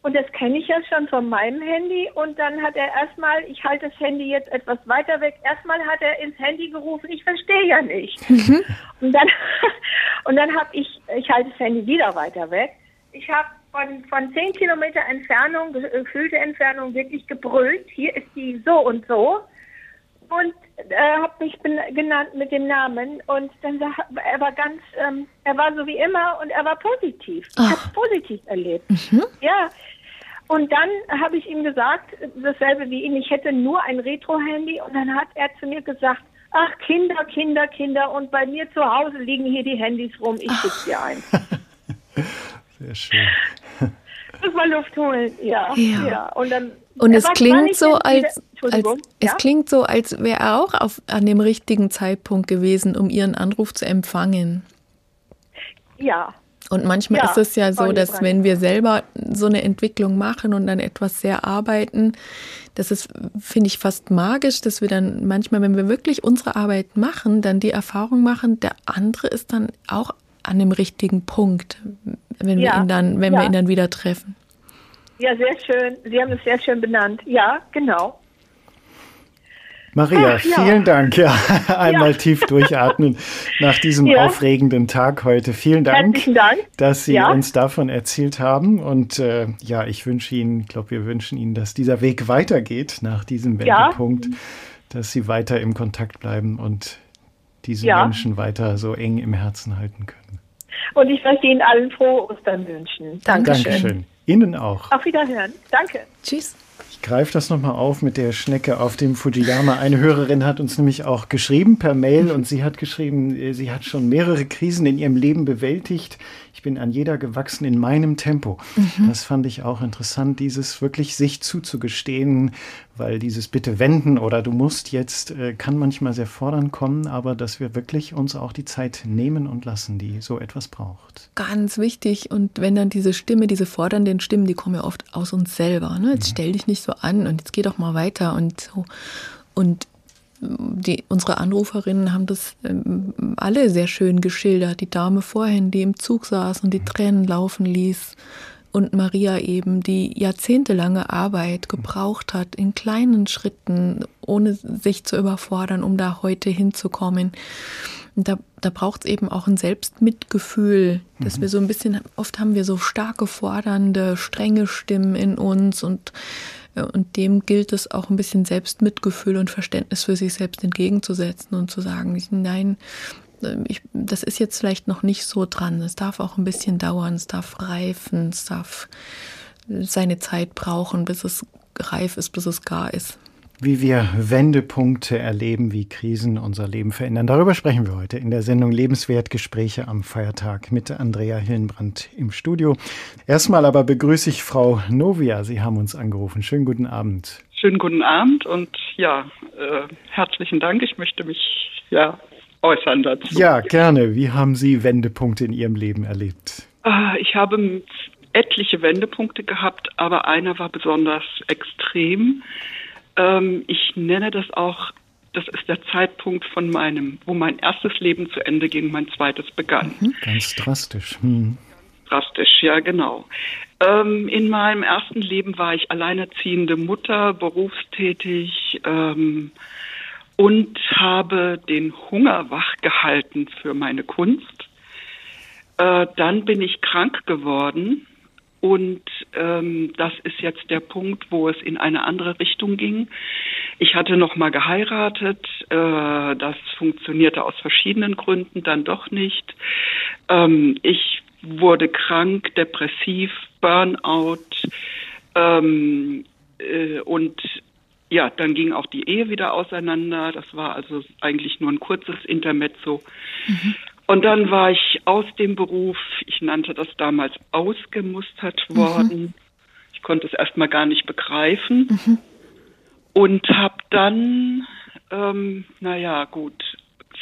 und das kenne ich ja schon von meinem Handy. Und dann hat er erstmal, ich halte das Handy jetzt etwas weiter weg, erstmal hat er ins Handy gerufen, ich verstehe ja nicht. Mhm. Und dann, *laughs* und dann habe ich, ich halte das Handy wieder weiter weg. Ich habe von, von 10 Kilometer Entfernung, gefühlte Entfernung, wirklich gebrüllt. Hier ist die so und so. Und äh, habe mich genannt mit dem Namen. Und dann war er war ganz, ähm, er war so wie immer und er war positiv. Ich habe positiv erlebt. Mhm. Ja. Und dann habe ich ihm gesagt, dasselbe wie ihn, ich hätte nur ein Retro-Handy. Und dann hat er zu mir gesagt, ach Kinder, Kinder, Kinder. Und bei mir zu Hause liegen hier die Handys rum. Ich schicke dir ein. *laughs*
Sehr schön.
Muss mal Luft holen, ja.
ja.
ja.
Und dann und es klingt so, als, als es klingt so, als wäre er auch auf, an dem richtigen Zeitpunkt gewesen, um Ihren Anruf zu empfangen.
Ja.
Und manchmal ja, ist es ja so, dass wenn wir selber so eine Entwicklung machen und dann etwas sehr arbeiten, das ist, finde ich, fast magisch, dass wir dann manchmal, wenn wir wirklich unsere Arbeit machen, dann die Erfahrung machen, der andere ist dann auch an dem richtigen Punkt, wenn ja, wir ihn dann, wenn ja. wir ihn dann wieder treffen.
Ja, sehr schön. Sie haben es sehr schön benannt. Ja, genau.
Maria, Ach, ja. vielen Dank. Ja, *laughs* einmal ja. tief durchatmen nach diesem ja. aufregenden Tag heute. Vielen Dank,
Dank.
dass Sie uns davon erzählt haben. Und äh, ja, ich wünsche Ihnen, ich glaube, wir wünschen Ihnen, dass dieser Weg weitergeht nach diesem Wendepunkt, dass Sie weiter im Kontakt bleiben und diese Menschen weiter so eng im Herzen halten können.
Und ich möchte Ihnen allen frohe Ostern wünschen.
Dankeschön. Dankeschön. Ihnen auch.
Auf Wiederhören. Danke.
Tschüss.
Ich greife das nochmal auf mit der Schnecke auf dem Fujiyama. Eine Hörerin hat uns nämlich auch geschrieben per Mail und sie hat geschrieben, äh, sie hat schon mehrere Krisen in ihrem Leben bewältigt. Ich bin an jeder gewachsen in meinem Tempo. Mhm. Das fand ich auch interessant, dieses wirklich sich zuzugestehen, weil dieses Bitte wenden oder du musst jetzt äh, kann manchmal sehr fordernd kommen, aber dass wir wirklich uns auch die Zeit nehmen und lassen, die so etwas braucht.
Ganz wichtig. Und wenn dann diese Stimme, diese fordernden Stimmen, die kommen ja oft aus uns selber. Ne? Jetzt mhm. stell dich nicht so an und jetzt geh doch mal weiter und so. Und die, unsere Anruferinnen haben das ähm, alle sehr schön geschildert. Die Dame vorhin, die im Zug saß und die Tränen laufen ließ. Und Maria eben, die jahrzehntelange Arbeit gebraucht hat, in kleinen Schritten, ohne sich zu überfordern, um da heute hinzukommen. Und da, da braucht es eben auch ein Selbstmitgefühl, dass mhm. wir so ein bisschen, oft haben wir so starke, fordernde, strenge Stimmen in uns und und dem gilt es auch ein bisschen Selbstmitgefühl und Verständnis für sich selbst entgegenzusetzen und zu sagen, nein, ich, das ist jetzt vielleicht noch nicht so dran. Es darf auch ein bisschen dauern, es darf reifen, es darf seine Zeit brauchen, bis es reif ist, bis es gar ist
wie wir Wendepunkte erleben, wie Krisen unser Leben verändern. Darüber sprechen wir heute in der Sendung Lebenswertgespräche am Feiertag mit Andrea Hillenbrand im Studio. Erstmal aber begrüße ich Frau Novia. Sie haben uns angerufen. Schönen guten Abend.
Schönen guten Abend und ja, äh, herzlichen Dank. Ich möchte mich ja äußern dazu.
Ja, gerne. Wie haben Sie Wendepunkte in Ihrem Leben erlebt?
Äh, ich habe etliche Wendepunkte gehabt, aber einer war besonders extrem. Ähm, ich nenne das auch das ist der Zeitpunkt von meinem, wo mein erstes Leben zu Ende ging, mein zweites begann.
Mhm, ganz drastisch. Hm.
Drastisch, ja, genau. Ähm, in meinem ersten Leben war ich alleinerziehende Mutter, berufstätig ähm, und habe den Hunger wach gehalten für meine Kunst. Äh, dann bin ich krank geworden und ähm, das ist jetzt der Punkt, wo es in eine andere Richtung ging. Ich hatte noch mal geheiratet. Äh, das funktionierte aus verschiedenen Gründen dann doch nicht. Ähm, ich wurde krank, depressiv, Burnout ähm, äh, und ja, dann ging auch die Ehe wieder auseinander. Das war also eigentlich nur ein kurzes Intermezzo. Mhm. Und dann war ich aus dem Beruf, ich nannte das damals ausgemustert mhm. worden. Mhm. Ich konnte es erstmal gar nicht begreifen mhm. und habe dann, ähm, naja, gut,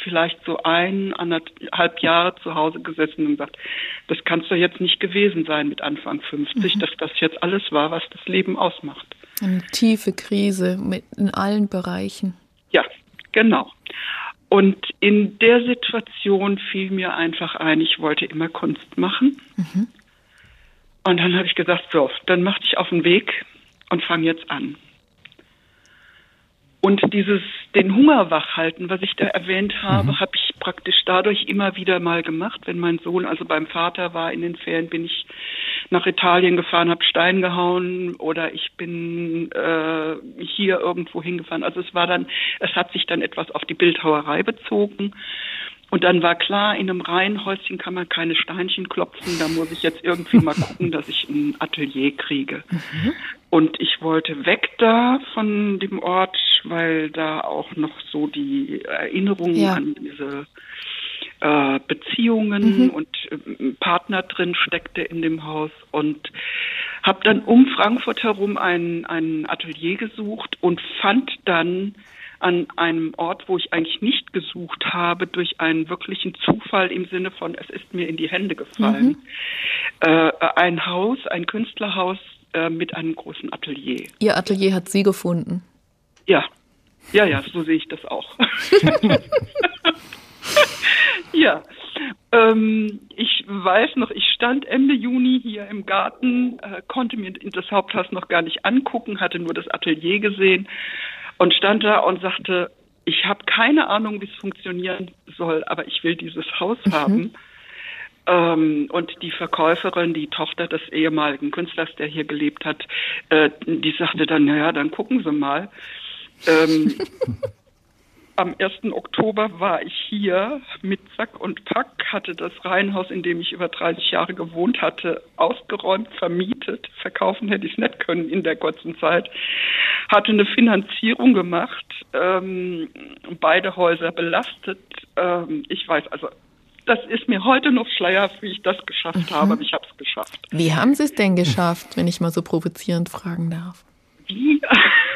vielleicht so eineinhalb Jahre zu Hause gesessen und gesagt, das kann es doch jetzt nicht gewesen sein mit Anfang 50, mhm. dass das jetzt alles war, was das Leben ausmacht.
Eine tiefe Krise mit in allen Bereichen.
Ja, genau. Und in der Situation fiel mir einfach ein, ich wollte immer Kunst machen. Mhm. Und dann habe ich gesagt, so, dann mach dich auf den Weg und fang jetzt an. Und dieses, den Hunger wachhalten, was ich da erwähnt habe, mhm. habe ich praktisch dadurch immer wieder mal gemacht. Wenn mein Sohn also beim Vater war in den Ferien, bin ich nach Italien gefahren, habe Stein gehauen oder ich bin äh, hier irgendwo hingefahren. Also es war dann, es hat sich dann etwas auf die Bildhauerei bezogen. Und dann war klar, in einem Reihenhäuschen kann man keine Steinchen klopfen. Da muss ich jetzt irgendwie mal *laughs* gucken, dass ich ein Atelier kriege. Mhm. Und ich wollte weg da von dem Ort, weil da auch noch so die Erinnerung ja. an diese äh, Beziehungen mhm. und äh, Partner drin steckte in dem Haus und habe dann um Frankfurt herum ein, ein Atelier gesucht und fand dann an einem Ort, wo ich eigentlich nicht gesucht habe, durch einen wirklichen Zufall im Sinne von, es ist mir in die Hände gefallen. Mhm. Äh, ein Haus, ein Künstlerhaus äh, mit einem großen Atelier.
Ihr Atelier hat Sie gefunden?
Ja, ja, ja, so sehe ich das auch. *laughs* ja, ähm, ich weiß noch, ich stand Ende Juni hier im Garten, äh, konnte mir das Haupthaus noch gar nicht angucken, hatte nur das Atelier gesehen und stand da und sagte, ich habe keine Ahnung, wie es funktionieren soll, aber ich will dieses Haus mhm. haben. Ähm, und die Verkäuferin, die Tochter des ehemaligen Künstlers, der hier gelebt hat, äh, die sagte dann, naja, dann gucken Sie mal. Ähm, *laughs* am 1. Oktober war ich hier mit Sack und Pack, hatte das Reihenhaus, in dem ich über 30 Jahre gewohnt hatte, ausgeräumt, vermietet. Verkaufen hätte ich es nicht können in der kurzen Zeit. Hatte eine Finanzierung gemacht, ähm, beide Häuser belastet. Ähm, ich weiß also, das ist mir heute noch schleierhaft, wie ich das geschafft mhm. habe, aber ich habe es geschafft.
Wie haben Sie es denn geschafft, wenn ich mal so provozierend fragen darf?
Wie?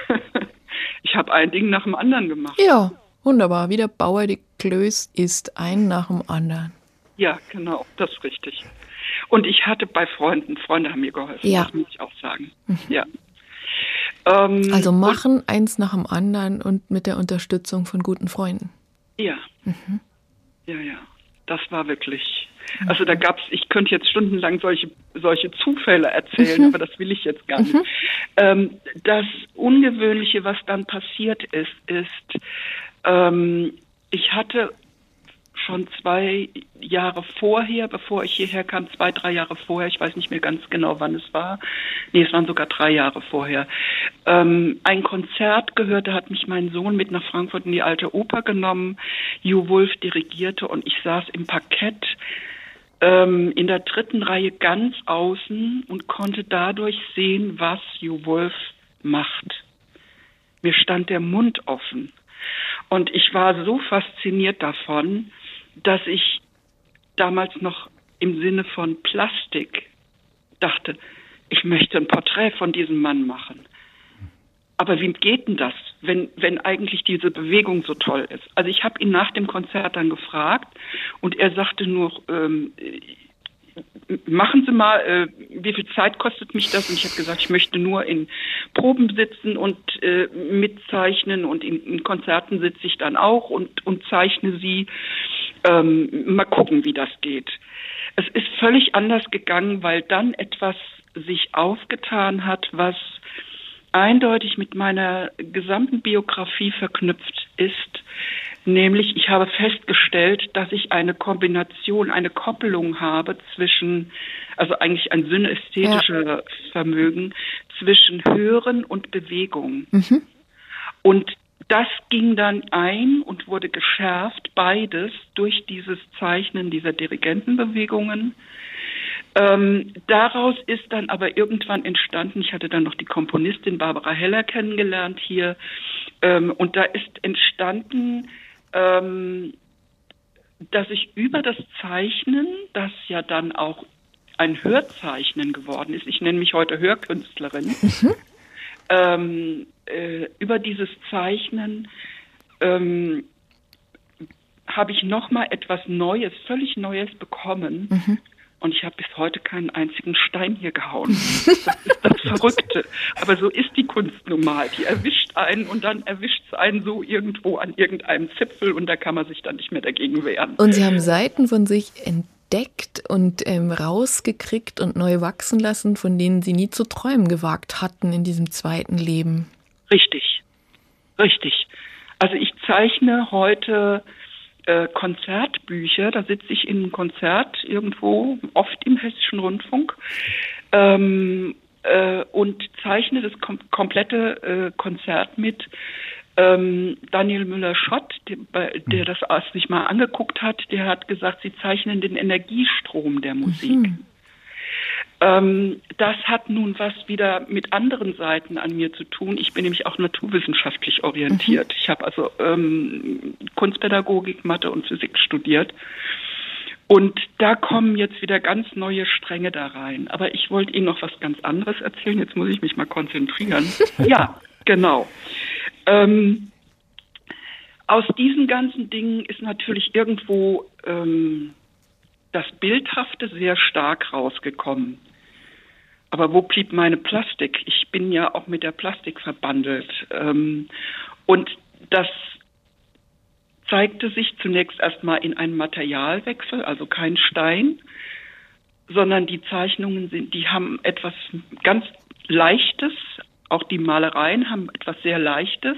*laughs* ich habe ein Ding nach dem anderen gemacht.
Ja. Wunderbar, wie der Bauer die Klöß ist, ein nach dem anderen.
Ja, genau, das ist richtig. Und ich hatte bei Freunden, Freunde haben mir geholfen, ja. das muss ich auch sagen. Mhm. Ja.
Ähm, also machen eins nach dem anderen und mit der Unterstützung von guten Freunden.
Ja. Mhm. Ja, ja. Das war wirklich. Also da gab es, ich könnte jetzt stundenlang solche, solche Zufälle erzählen, mhm. aber das will ich jetzt gar nicht. Mhm. Ähm, das Ungewöhnliche, was dann passiert ist, ist, ähm, ich hatte schon zwei Jahre vorher, bevor ich hierher kam, zwei, drei Jahre vorher, ich weiß nicht mehr ganz genau, wann es war, nee, es waren sogar drei Jahre vorher, ähm, ein Konzert gehört, da hat mich mein Sohn mit nach Frankfurt in die alte Oper genommen, Hugh Wolf dirigierte und ich saß im Parkett ähm, in der dritten Reihe ganz außen und konnte dadurch sehen, was Hugh Wolf macht. Mir stand der Mund offen. Und ich war so fasziniert davon, dass ich damals noch im Sinne von Plastik dachte, ich möchte ein Porträt von diesem Mann machen. Aber wie geht denn das, wenn, wenn eigentlich diese Bewegung so toll ist? Also ich habe ihn nach dem Konzert dann gefragt und er sagte nur, ähm, machen Sie mal, äh, wie viel Zeit kostet mich das? Und ich habe gesagt, ich möchte nur in Proben sitzen und äh, mitzeichnen und in, in Konzerten sitze ich dann auch und, und zeichne sie. Ähm, mal gucken, wie das geht. Es ist völlig anders gegangen, weil dann etwas sich aufgetan hat, was eindeutig mit meiner gesamten Biografie verknüpft ist. Nämlich, ich habe festgestellt, dass ich eine Kombination, eine Koppelung habe zwischen, also eigentlich ein synästhetisches ja. Vermögen zwischen Hören und Bewegung. Mhm. Und das ging dann ein und wurde geschärft, beides durch dieses Zeichnen dieser Dirigentenbewegungen. Ähm, daraus ist dann aber irgendwann entstanden, ich hatte dann noch die Komponistin Barbara Heller kennengelernt hier, ähm, und da ist entstanden, ähm, dass ich über das Zeichnen, das ja dann auch ein Hörzeichnen geworden ist, ich nenne mich heute Hörkünstlerin, *laughs* mhm. ähm, äh, über dieses Zeichnen ähm, habe ich nochmal etwas Neues, völlig Neues bekommen. Mhm. Und ich habe bis heute keinen einzigen Stein hier gehauen. Das ist das *laughs* Verrückte. Aber so ist die Kunst nun mal. Die erwischt einen und dann erwischt es einen so irgendwo an irgendeinem Zipfel und da kann man sich dann nicht mehr dagegen wehren.
Und Sie haben Seiten von sich entdeckt und ähm, rausgekriegt und neu wachsen lassen, von denen Sie nie zu träumen gewagt hatten in diesem zweiten Leben.
Richtig. Richtig. Also ich zeichne heute äh, Konzertbücher. Da sitze ich in einem Konzert irgendwo, oft im Hessischen Rundfunk, ähm, äh, und zeichne das kom komplette äh, Konzert mit. Ähm, Daniel Müller-Schott, der, der, das sich mal angeguckt hat, der hat gesagt, sie zeichnen den Energiestrom der Musik. Mhm. Ähm, das hat nun was wieder mit anderen Seiten an mir zu tun. Ich bin nämlich auch naturwissenschaftlich orientiert. Mhm. Ich habe also ähm, Kunstpädagogik, Mathe und Physik studiert. Und da kommen jetzt wieder ganz neue Stränge da rein. Aber ich wollte Ihnen noch was ganz anderes erzählen. Jetzt muss ich mich mal konzentrieren. *laughs* ja, genau. Ähm, aus diesen ganzen Dingen ist natürlich irgendwo ähm, das Bildhafte sehr stark rausgekommen. Aber wo blieb meine Plastik? Ich bin ja auch mit der Plastik verbandelt. Ähm, und das zeigte sich zunächst erstmal in einem Materialwechsel, also kein Stein, sondern die Zeichnungen sind, die haben etwas ganz Leichtes, auch die Malereien haben etwas sehr Leichtes.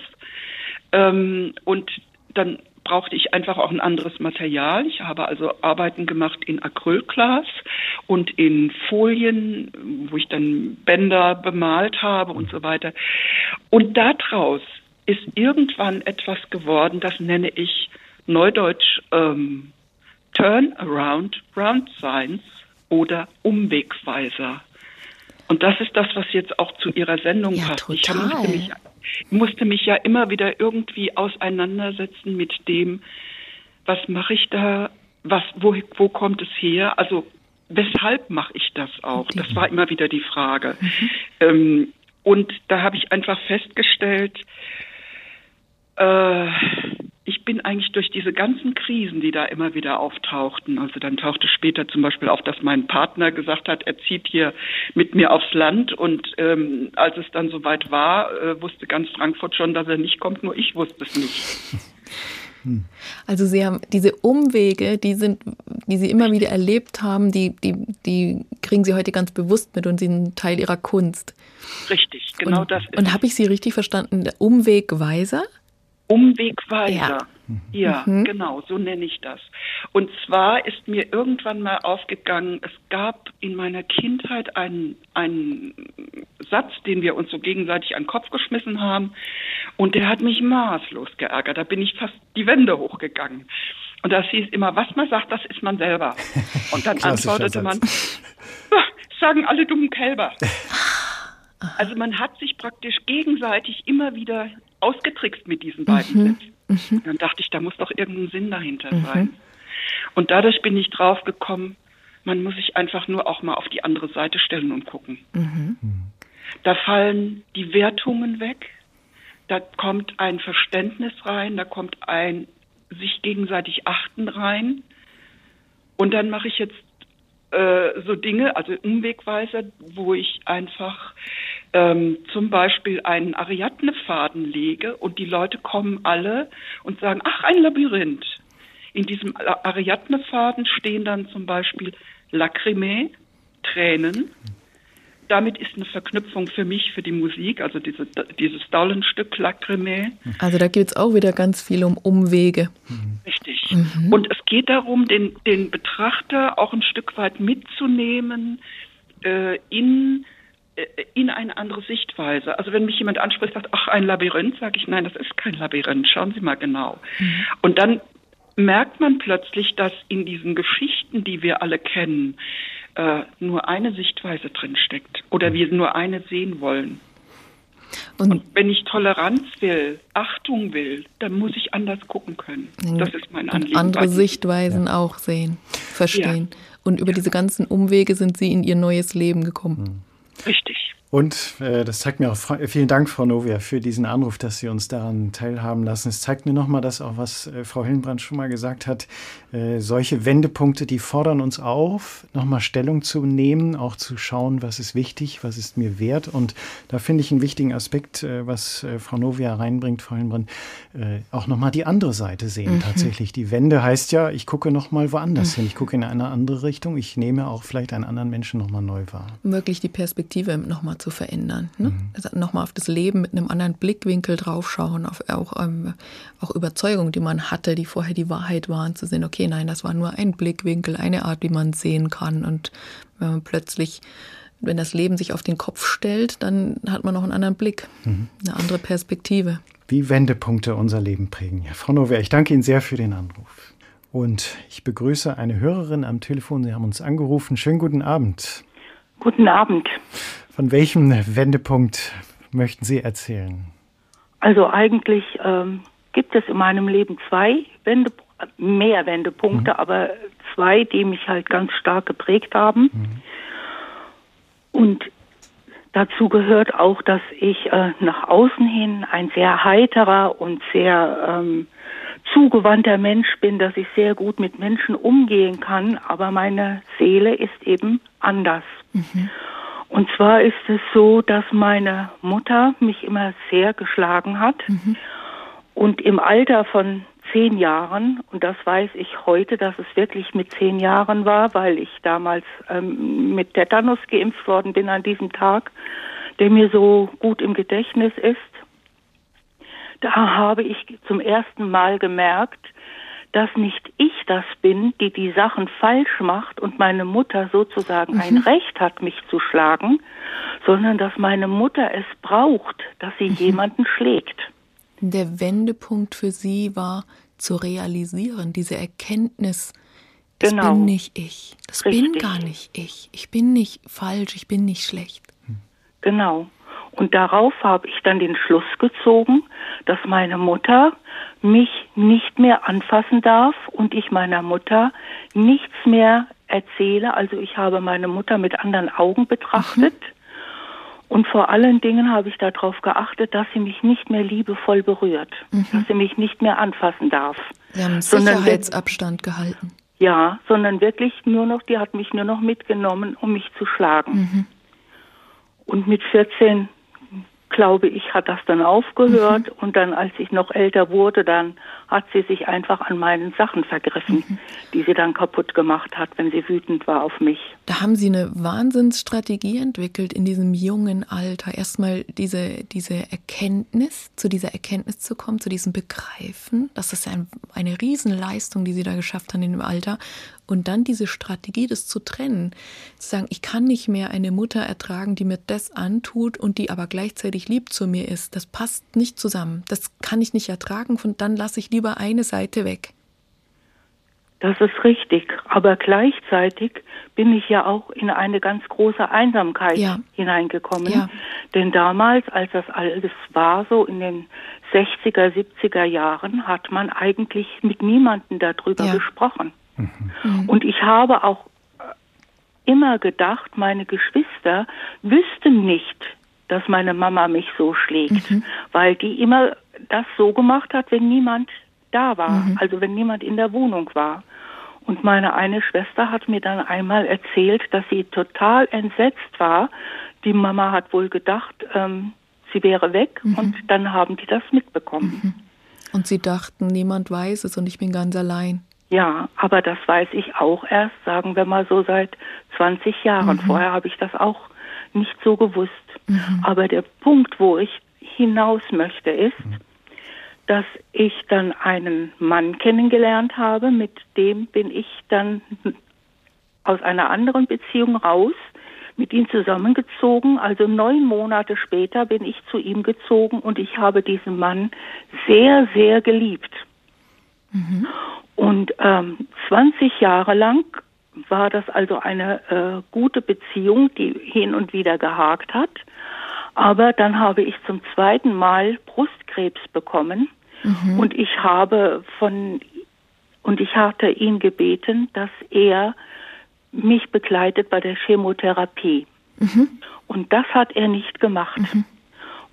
Ähm, und dann brauchte ich einfach auch ein anderes Material. Ich habe also Arbeiten gemacht in Acrylglas und in Folien, wo ich dann Bänder bemalt habe und so weiter. Und daraus ist irgendwann etwas geworden, das nenne ich neudeutsch ähm, Turnaround Round Signs oder Umwegweiser. Und das ist das, was jetzt auch zu Ihrer Sendung ja, passt. Total. Ich musste mich musste mich ja immer wieder irgendwie auseinandersetzen mit dem, was mache ich da, was, wo, wo kommt es her? Also weshalb mache ich das auch? Das war immer wieder die Frage. Mhm. Ähm, und da habe ich einfach festgestellt, äh, ich bin eigentlich durch diese ganzen Krisen, die da immer wieder auftauchten, also dann tauchte später zum Beispiel auf, dass mein Partner gesagt hat, er zieht hier mit mir aufs Land und ähm, als es dann soweit war, äh, wusste ganz Frankfurt schon, dass er nicht kommt, nur ich wusste es nicht.
Also Sie haben diese Umwege, die sind, die Sie immer wieder erlebt haben, die, die, die kriegen Sie heute ganz bewusst mit und sind Teil Ihrer Kunst.
Richtig, genau
und,
das.
Ist und habe ich Sie richtig verstanden? Der Umwegweiser?
Umwegweiser. Ja, ja mhm. genau, so nenne ich das. Und zwar ist mir irgendwann mal aufgegangen, es gab in meiner Kindheit einen, einen Satz, den wir uns so gegenseitig an den Kopf geschmissen haben. Und der hat mich maßlos geärgert. Da bin ich fast die Wände hochgegangen. Und das hieß immer, was man sagt, das ist man selber. *laughs* Und dann antwortete man, sagen alle dummen Kälber. *laughs* Also man hat sich praktisch gegenseitig immer wieder ausgetrickst mit diesen beiden mhm. Sätzen. Mhm. Dann dachte ich, da muss doch irgendein Sinn dahinter mhm. sein. Und dadurch bin ich drauf gekommen, man muss sich einfach nur auch mal auf die andere Seite stellen und gucken. Mhm. Da fallen die Wertungen weg, da kommt ein Verständnis rein, da kommt ein sich gegenseitig achten rein. Und dann mache ich jetzt äh, so Dinge, also Umwegweiser, wo ich einfach ähm, zum Beispiel einen Ariadne-Faden lege und die Leute kommen alle und sagen, ach, ein Labyrinth. In diesem Ariadne-Faden stehen dann zum Beispiel Lacrimä, Tränen. Damit ist eine Verknüpfung für mich, für die Musik, also diese, dieses Dollenstück Lacrimä.
Also da geht es auch wieder ganz viel um Umwege.
Richtig. Mhm. Und es geht darum, den, den Betrachter auch ein Stück weit mitzunehmen äh, in äh, in eine andere Sichtweise. Also wenn mich jemand anspricht, sagt, ach, ein Labyrinth, sage ich, nein, das ist kein Labyrinth, schauen Sie mal genau. Mhm. Und dann merkt man plötzlich, dass in diesen Geschichten, die wir alle kennen, äh, nur eine Sichtweise drinsteckt oder wir nur eine sehen wollen. Und, und, wenn ich Toleranz will, Achtung will, dann muss ich anders gucken können. Das ist mein Anliegen.
Und andere Sichtweisen ja. auch sehen, verstehen. Ja. Und über diese ganzen Umwege sind Sie in Ihr neues Leben gekommen.
Richtig.
Und äh, das zeigt mir auch, vielen Dank, Frau Novia, für diesen Anruf, dass Sie uns daran teilhaben lassen. Es zeigt mir nochmal das auch, was äh, Frau Hillenbrand schon mal gesagt hat. Äh, solche Wendepunkte, die fordern uns auf, nochmal Stellung zu nehmen, auch zu schauen, was ist wichtig, was ist mir wert. Und da finde ich einen wichtigen Aspekt, äh, was äh, Frau Novia reinbringt, Frau Hillenbrand, äh, auch nochmal die andere Seite sehen. Mhm. Tatsächlich. Die Wende heißt ja, ich gucke nochmal woanders mhm. hin. Ich gucke in eine andere Richtung. Ich nehme auch vielleicht einen anderen Menschen nochmal neu wahr.
Wirklich die Perspektive nochmal zu verändern. Ne? Mhm. Also nochmal auf das Leben mit einem anderen Blickwinkel draufschauen, auf auch, ähm, auch Überzeugungen, die man hatte, die vorher die Wahrheit waren, zu sehen, okay, nein, das war nur ein Blickwinkel, eine Art, wie man sehen kann. Und wenn man plötzlich, wenn das Leben sich auf den Kopf stellt, dann hat man noch einen anderen Blick, mhm. eine andere Perspektive.
Wie Wendepunkte unser Leben prägen. Ja, Frau Nover, ich danke Ihnen sehr für den Anruf. Und ich begrüße eine Hörerin am Telefon. Sie haben uns angerufen. Schönen guten Abend.
Guten Abend.
Von welchem Wendepunkt möchten Sie erzählen?
Also eigentlich ähm, gibt es in meinem Leben zwei Wende, mehr Wendepunkte, mhm. aber zwei, die mich halt ganz stark geprägt haben. Mhm. Und dazu gehört auch, dass ich äh, nach außen hin ein sehr heiterer und sehr ähm, zugewandter Mensch bin, dass ich sehr gut mit Menschen umgehen kann, aber meine Seele ist eben anders. Mhm. Und zwar ist es so, dass meine Mutter mich immer sehr geschlagen hat. Mhm. Und im Alter von zehn Jahren, und das weiß ich heute, dass es wirklich mit zehn Jahren war, weil ich damals ähm, mit Tetanus geimpft worden bin an diesem Tag, der mir so gut im Gedächtnis ist, da habe ich zum ersten Mal gemerkt, dass nicht ich das bin, die die Sachen falsch macht und meine Mutter sozusagen mhm. ein Recht hat, mich zu schlagen, sondern dass meine Mutter es braucht, dass sie mhm. jemanden schlägt.
Der Wendepunkt für sie war zu realisieren, diese Erkenntnis, das genau. bin nicht ich, das Richtig. bin gar nicht ich, ich bin nicht falsch, ich bin nicht schlecht.
Genau. Und darauf habe ich dann den Schluss gezogen, dass meine Mutter mich nicht mehr anfassen darf und ich meiner Mutter nichts mehr erzähle. Also ich habe meine Mutter mit anderen Augen betrachtet. Mhm. Und vor allen Dingen habe ich darauf geachtet, dass sie mich nicht mehr liebevoll berührt, mhm. dass sie mich nicht mehr anfassen darf.
Sie haben Sicherheitsabstand gehalten.
Ja, sondern wirklich nur noch, die hat mich nur noch mitgenommen, um mich zu schlagen. Mhm. Und mit 14 glaube ich, hat das dann aufgehört mhm. und dann, als ich noch älter wurde, dann hat sie sich einfach an meinen Sachen vergriffen, mhm. die sie dann kaputt gemacht hat, wenn sie wütend war auf mich.
Da haben Sie eine Wahnsinnsstrategie entwickelt in diesem jungen Alter. Erstmal diese, diese Erkenntnis, zu dieser Erkenntnis zu kommen, zu diesem Begreifen. Das ist ein, eine Riesenleistung, die Sie da geschafft haben in dem Alter. Und dann diese Strategie, das zu trennen, zu sagen, ich kann nicht mehr eine Mutter ertragen, die mir das antut und die aber gleichzeitig lieb zu mir ist. Das passt nicht zusammen. Das kann ich nicht ertragen. Und dann lasse ich lieber eine Seite weg.
Das ist richtig. Aber gleichzeitig bin ich ja auch in eine ganz große Einsamkeit ja. hineingekommen. Ja. Denn damals, als das alles war, so in den 60er, 70er Jahren, hat man eigentlich mit niemandem darüber ja. gesprochen. Mhm. Und ich habe auch immer gedacht, meine Geschwister wüssten nicht, dass meine Mama mich so schlägt, mhm. weil die immer das so gemacht hat, wenn niemand da war, mhm. also wenn niemand in der Wohnung war. Und meine eine Schwester hat mir dann einmal erzählt, dass sie total entsetzt war. Die Mama hat wohl gedacht, ähm, sie wäre weg mhm. und dann haben die das mitbekommen. Mhm.
Und sie dachten, niemand weiß es und ich bin ganz allein.
Ja, aber das weiß ich auch erst, sagen wir mal so seit 20 Jahren. Mhm. Vorher habe ich das auch nicht so gewusst. Mhm. Aber der Punkt, wo ich hinaus möchte, ist, mhm. dass ich dann einen Mann kennengelernt habe, mit dem bin ich dann aus einer anderen Beziehung raus, mit ihm zusammengezogen. Also neun Monate später bin ich zu ihm gezogen und ich habe diesen Mann sehr, sehr geliebt. Mhm. Und ähm, 20 Jahre lang war das also eine äh, gute Beziehung, die hin und wieder gehakt hat. Aber dann habe ich zum zweiten Mal Brustkrebs bekommen mhm. und ich habe von und ich hatte ihn gebeten, dass er mich begleitet bei der Chemotherapie. Mhm. Und das hat er nicht gemacht. Mhm.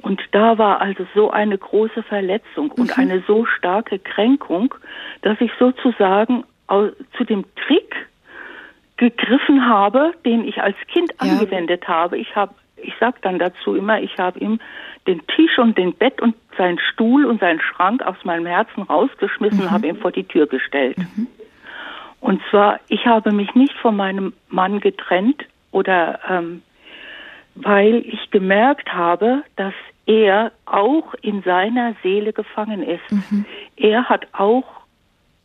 Und da war also so eine große Verletzung und mhm. eine so starke Kränkung, dass ich sozusagen zu dem Trick gegriffen habe, den ich als Kind ja. angewendet habe. Ich habe, ich sag dann dazu immer, ich habe ihm den Tisch und den Bett und seinen Stuhl und seinen Schrank aus meinem Herzen rausgeschmissen mhm. und habe ihn vor die Tür gestellt. Mhm. Und zwar, ich habe mich nicht von meinem Mann getrennt oder ähm, weil ich gemerkt habe, dass er auch in seiner Seele gefangen ist. Mhm. Er hat auch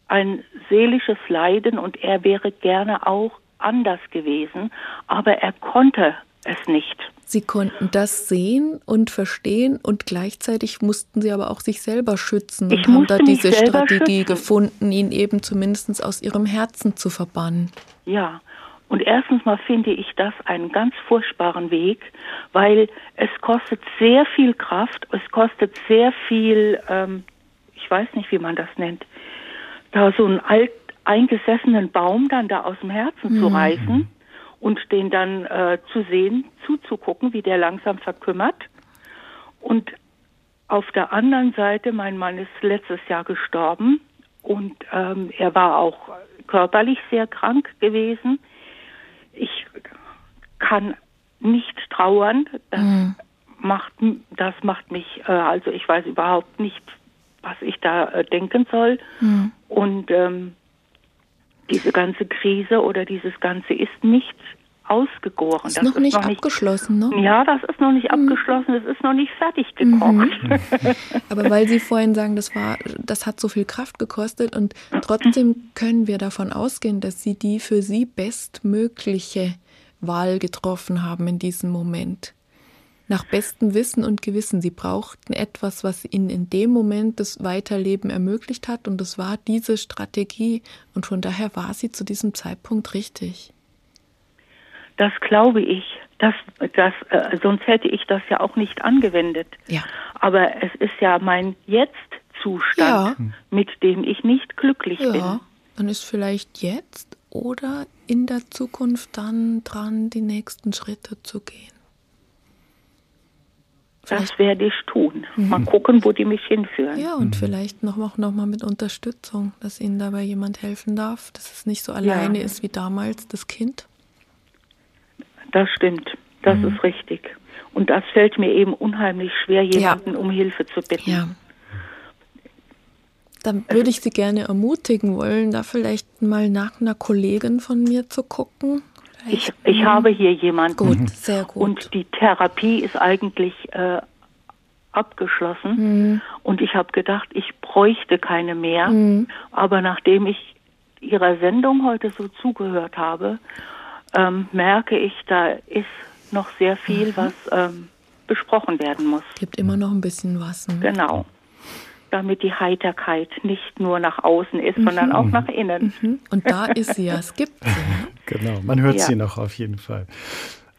ein seelisches Leiden und er wäre gerne auch anders gewesen, aber er konnte es nicht.
Sie konnten das sehen und verstehen und gleichzeitig mussten sie aber auch sich selber schützen
ich
und haben da diese
Strategie
schützen. gefunden, ihn eben zumindest aus ihrem Herzen zu verbannen.
Ja, und erstens mal finde ich das einen ganz furchtbaren Weg, weil es kostet sehr viel Kraft, es kostet sehr viel, ähm, ich weiß nicht, wie man das nennt, da so einen alt eingesessenen Baum dann da aus dem Herzen mhm. zu reißen und den dann äh, zu sehen, zuzugucken, wie der langsam verkümmert. Und auf der anderen Seite, mein Mann ist letztes Jahr gestorben und ähm, er war auch körperlich sehr krank gewesen. Ich kann nicht trauern. Das mhm. macht das macht mich äh, also ich weiß überhaupt nicht, was ich da äh, denken soll. Mhm. Und ähm, diese ganze Krise oder dieses Ganze ist nicht ausgegoren.
Ist das noch ist nicht noch abgeschlossen,
nicht, ne? Ja, das ist noch nicht mhm. abgeschlossen, es ist noch nicht fertig gekocht. Mhm. *laughs*
Aber weil Sie vorhin sagen, das war, das hat so viel Kraft gekostet und trotzdem können wir davon ausgehen, dass Sie die für Sie bestmögliche Wahl getroffen haben in diesem Moment nach bestem Wissen und Gewissen. Sie brauchten etwas, was ihnen in dem Moment das Weiterleben ermöglicht hat und das war diese Strategie und von daher war sie zu diesem Zeitpunkt richtig.
Das glaube ich. Das, das, äh, sonst hätte ich das ja auch nicht angewendet.
Ja.
Aber es ist ja mein Jetzt-Zustand, ja. mit dem ich nicht glücklich ja. bin.
Dann ist vielleicht jetzt oder in der Zukunft dann dran, die nächsten Schritte zu gehen.
Das werde ich tun. Mhm. Mal gucken, wo die mich hinführen.
Ja, und mhm. vielleicht noch, auch noch mal mit Unterstützung, dass Ihnen dabei jemand helfen darf, dass es nicht so alleine ja. ist wie damals das Kind.
Das stimmt. Das mhm. ist richtig. Und das fällt mir eben unheimlich schwer, jemanden ja. um Hilfe zu bitten.
Ja. Dann würde ich Sie gerne ermutigen wollen, da vielleicht mal nach einer Kollegin von mir zu gucken,
ich, ich habe hier jemanden.
Gut, mhm. sehr gut.
Und die Therapie ist eigentlich äh, abgeschlossen. Mhm. Und ich habe gedacht, ich bräuchte keine mehr. Mhm. Aber nachdem ich Ihrer Sendung heute so zugehört habe, ähm, merke ich, da ist noch sehr viel, mhm. was ähm, besprochen werden muss.
Gibt immer noch ein bisschen was.
Ne? Genau damit die Heiterkeit nicht nur nach außen ist, mhm. sondern auch nach innen.
Mhm. Und da ist sie ja, es gibt sie. *laughs*
Genau, man hört ja. sie noch auf jeden Fall.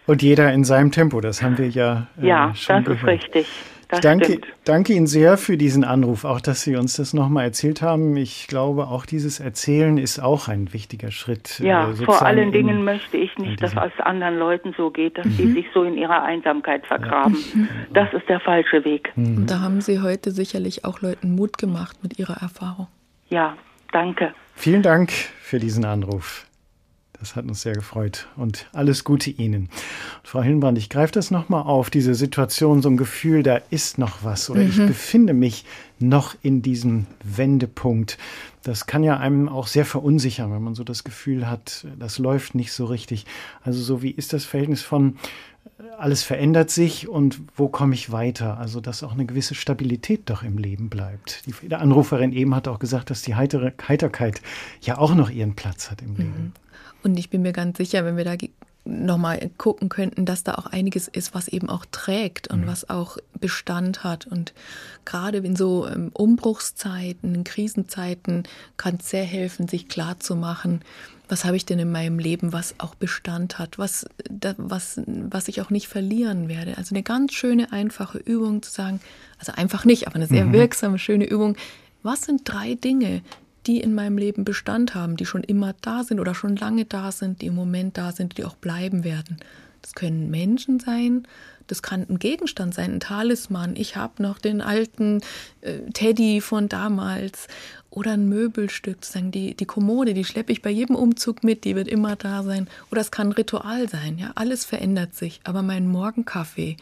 Und jeder in seinem Tempo, das haben wir ja
äh, Ja, schon das gehört. ist richtig.
Das danke, danke Ihnen sehr für diesen Anruf, auch dass Sie uns das nochmal erzählt haben. Ich glaube, auch dieses Erzählen ist auch ein wichtiger Schritt.
Ja, äh, vor allen Dingen möchte ich nicht, dass es anderen Leuten so geht, dass mhm. sie sich so in ihrer Einsamkeit vergraben. Ja. *laughs* Mhm. Das ist der falsche Weg.
Mhm. Und da haben Sie heute sicherlich auch Leuten Mut gemacht mit Ihrer Erfahrung.
Ja,
Danke.
Vielen Dank für diesen Anruf. Das hat uns sehr gefreut und alles Gute Ihnen. Frau Hillenbrand, ich greife das nochmal auf, diese Situation, so ein Gefühl, da ist noch was oder mhm. ich befinde mich noch in diesem Wendepunkt. Das kann ja einem auch sehr verunsichern, wenn man so das Gefühl hat, das läuft nicht so richtig. Also so wie ist das Verhältnis von alles verändert sich und wo komme ich weiter? Also, dass auch eine gewisse Stabilität doch im Leben bleibt. Die Anruferin eben hat auch gesagt, dass die Heitere, Heiterkeit ja auch noch ihren Platz hat im Leben. Mhm.
Und ich bin mir ganz sicher, wenn wir da nochmal gucken könnten, dass da auch einiges ist, was eben auch trägt und mhm. was auch Bestand hat. Und gerade in so ähm, Umbruchszeiten, in Krisenzeiten kann es sehr helfen, sich klarzumachen, was habe ich denn in meinem Leben, was auch Bestand hat, was, was, was ich auch nicht verlieren werde. Also eine ganz schöne, einfache Übung zu sagen, also einfach nicht, aber eine sehr mhm. wirksame, schöne Übung. Was sind drei Dinge, die in meinem Leben Bestand haben, die schon immer da sind oder schon lange da sind, die im Moment da sind, die auch bleiben werden. Das können Menschen sein, das kann ein Gegenstand sein, ein Talisman. Ich habe noch den alten äh, Teddy von damals oder ein Möbelstück, sagen die, die Kommode, die schleppe ich bei jedem Umzug mit, die wird immer da sein. Oder es kann ein Ritual sein, ja, alles verändert sich. Aber mein Morgenkaffee,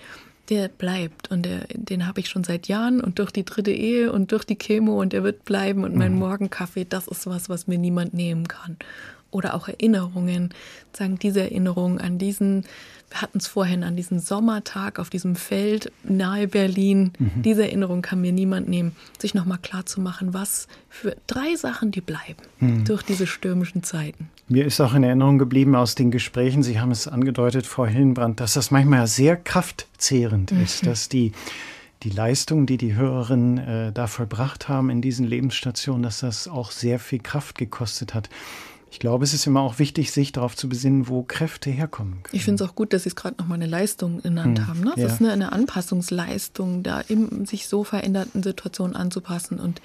der bleibt und der, den habe ich schon seit Jahren und durch die dritte Ehe und durch die Chemo und der wird bleiben und mein mhm. Morgenkaffee, das ist was, was mir niemand nehmen kann. Oder auch Erinnerungen, sagen diese Erinnerung an diesen hatten es vorhin an diesem Sommertag auf diesem Feld nahe Berlin. Mhm. Diese Erinnerung kann mir niemand nehmen, sich nochmal klar zu machen, was für drei Sachen, die bleiben mhm. durch diese stürmischen Zeiten.
Mir ist auch in Erinnerung geblieben aus den Gesprächen, Sie haben es angedeutet, Frau Hillenbrand, dass das manchmal sehr kraftzehrend mhm. ist, dass die die Leistung, die die Hörerinnen äh, da vollbracht haben in diesen Lebensstationen, dass das auch sehr viel Kraft gekostet hat. Ich glaube, es ist immer auch wichtig, sich darauf zu besinnen, wo Kräfte herkommen können.
Ich finde es auch gut, dass Sie es gerade nochmal eine Leistung genannt hm, haben. Ne? Das ja. ist eine, eine, Anpassungsleistung, da in sich so veränderten Situationen anzupassen. Und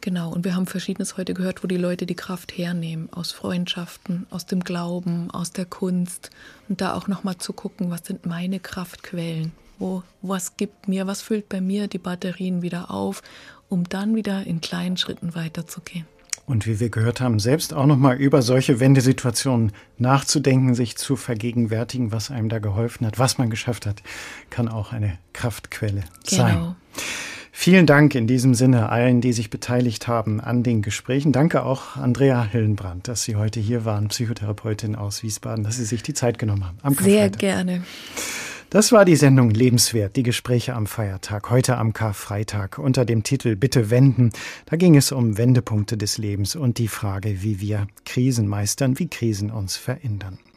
genau, und wir haben Verschiedenes heute gehört, wo die Leute die Kraft hernehmen. Aus Freundschaften, aus dem Glauben, aus der Kunst. Und da auch nochmal zu gucken, was sind meine Kraftquellen? Wo, was gibt mir, was füllt bei mir die Batterien wieder auf, um dann wieder in kleinen Schritten weiterzugehen.
Und wie wir gehört haben, selbst auch nochmal über solche Wendesituationen nachzudenken, sich zu vergegenwärtigen, was einem da geholfen hat, was man geschafft hat, kann auch eine Kraftquelle genau. sein. Vielen Dank in diesem Sinne allen, die sich beteiligt haben an den Gesprächen. Danke auch Andrea Hillenbrand, dass Sie heute hier waren, Psychotherapeutin aus Wiesbaden, dass Sie sich die Zeit genommen haben.
Sehr gerne.
Das war die Sendung Lebenswert, die Gespräche am Feiertag, heute am Karfreitag unter dem Titel Bitte wenden. Da ging es um Wendepunkte des Lebens und die Frage, wie wir Krisen meistern, wie Krisen uns verändern.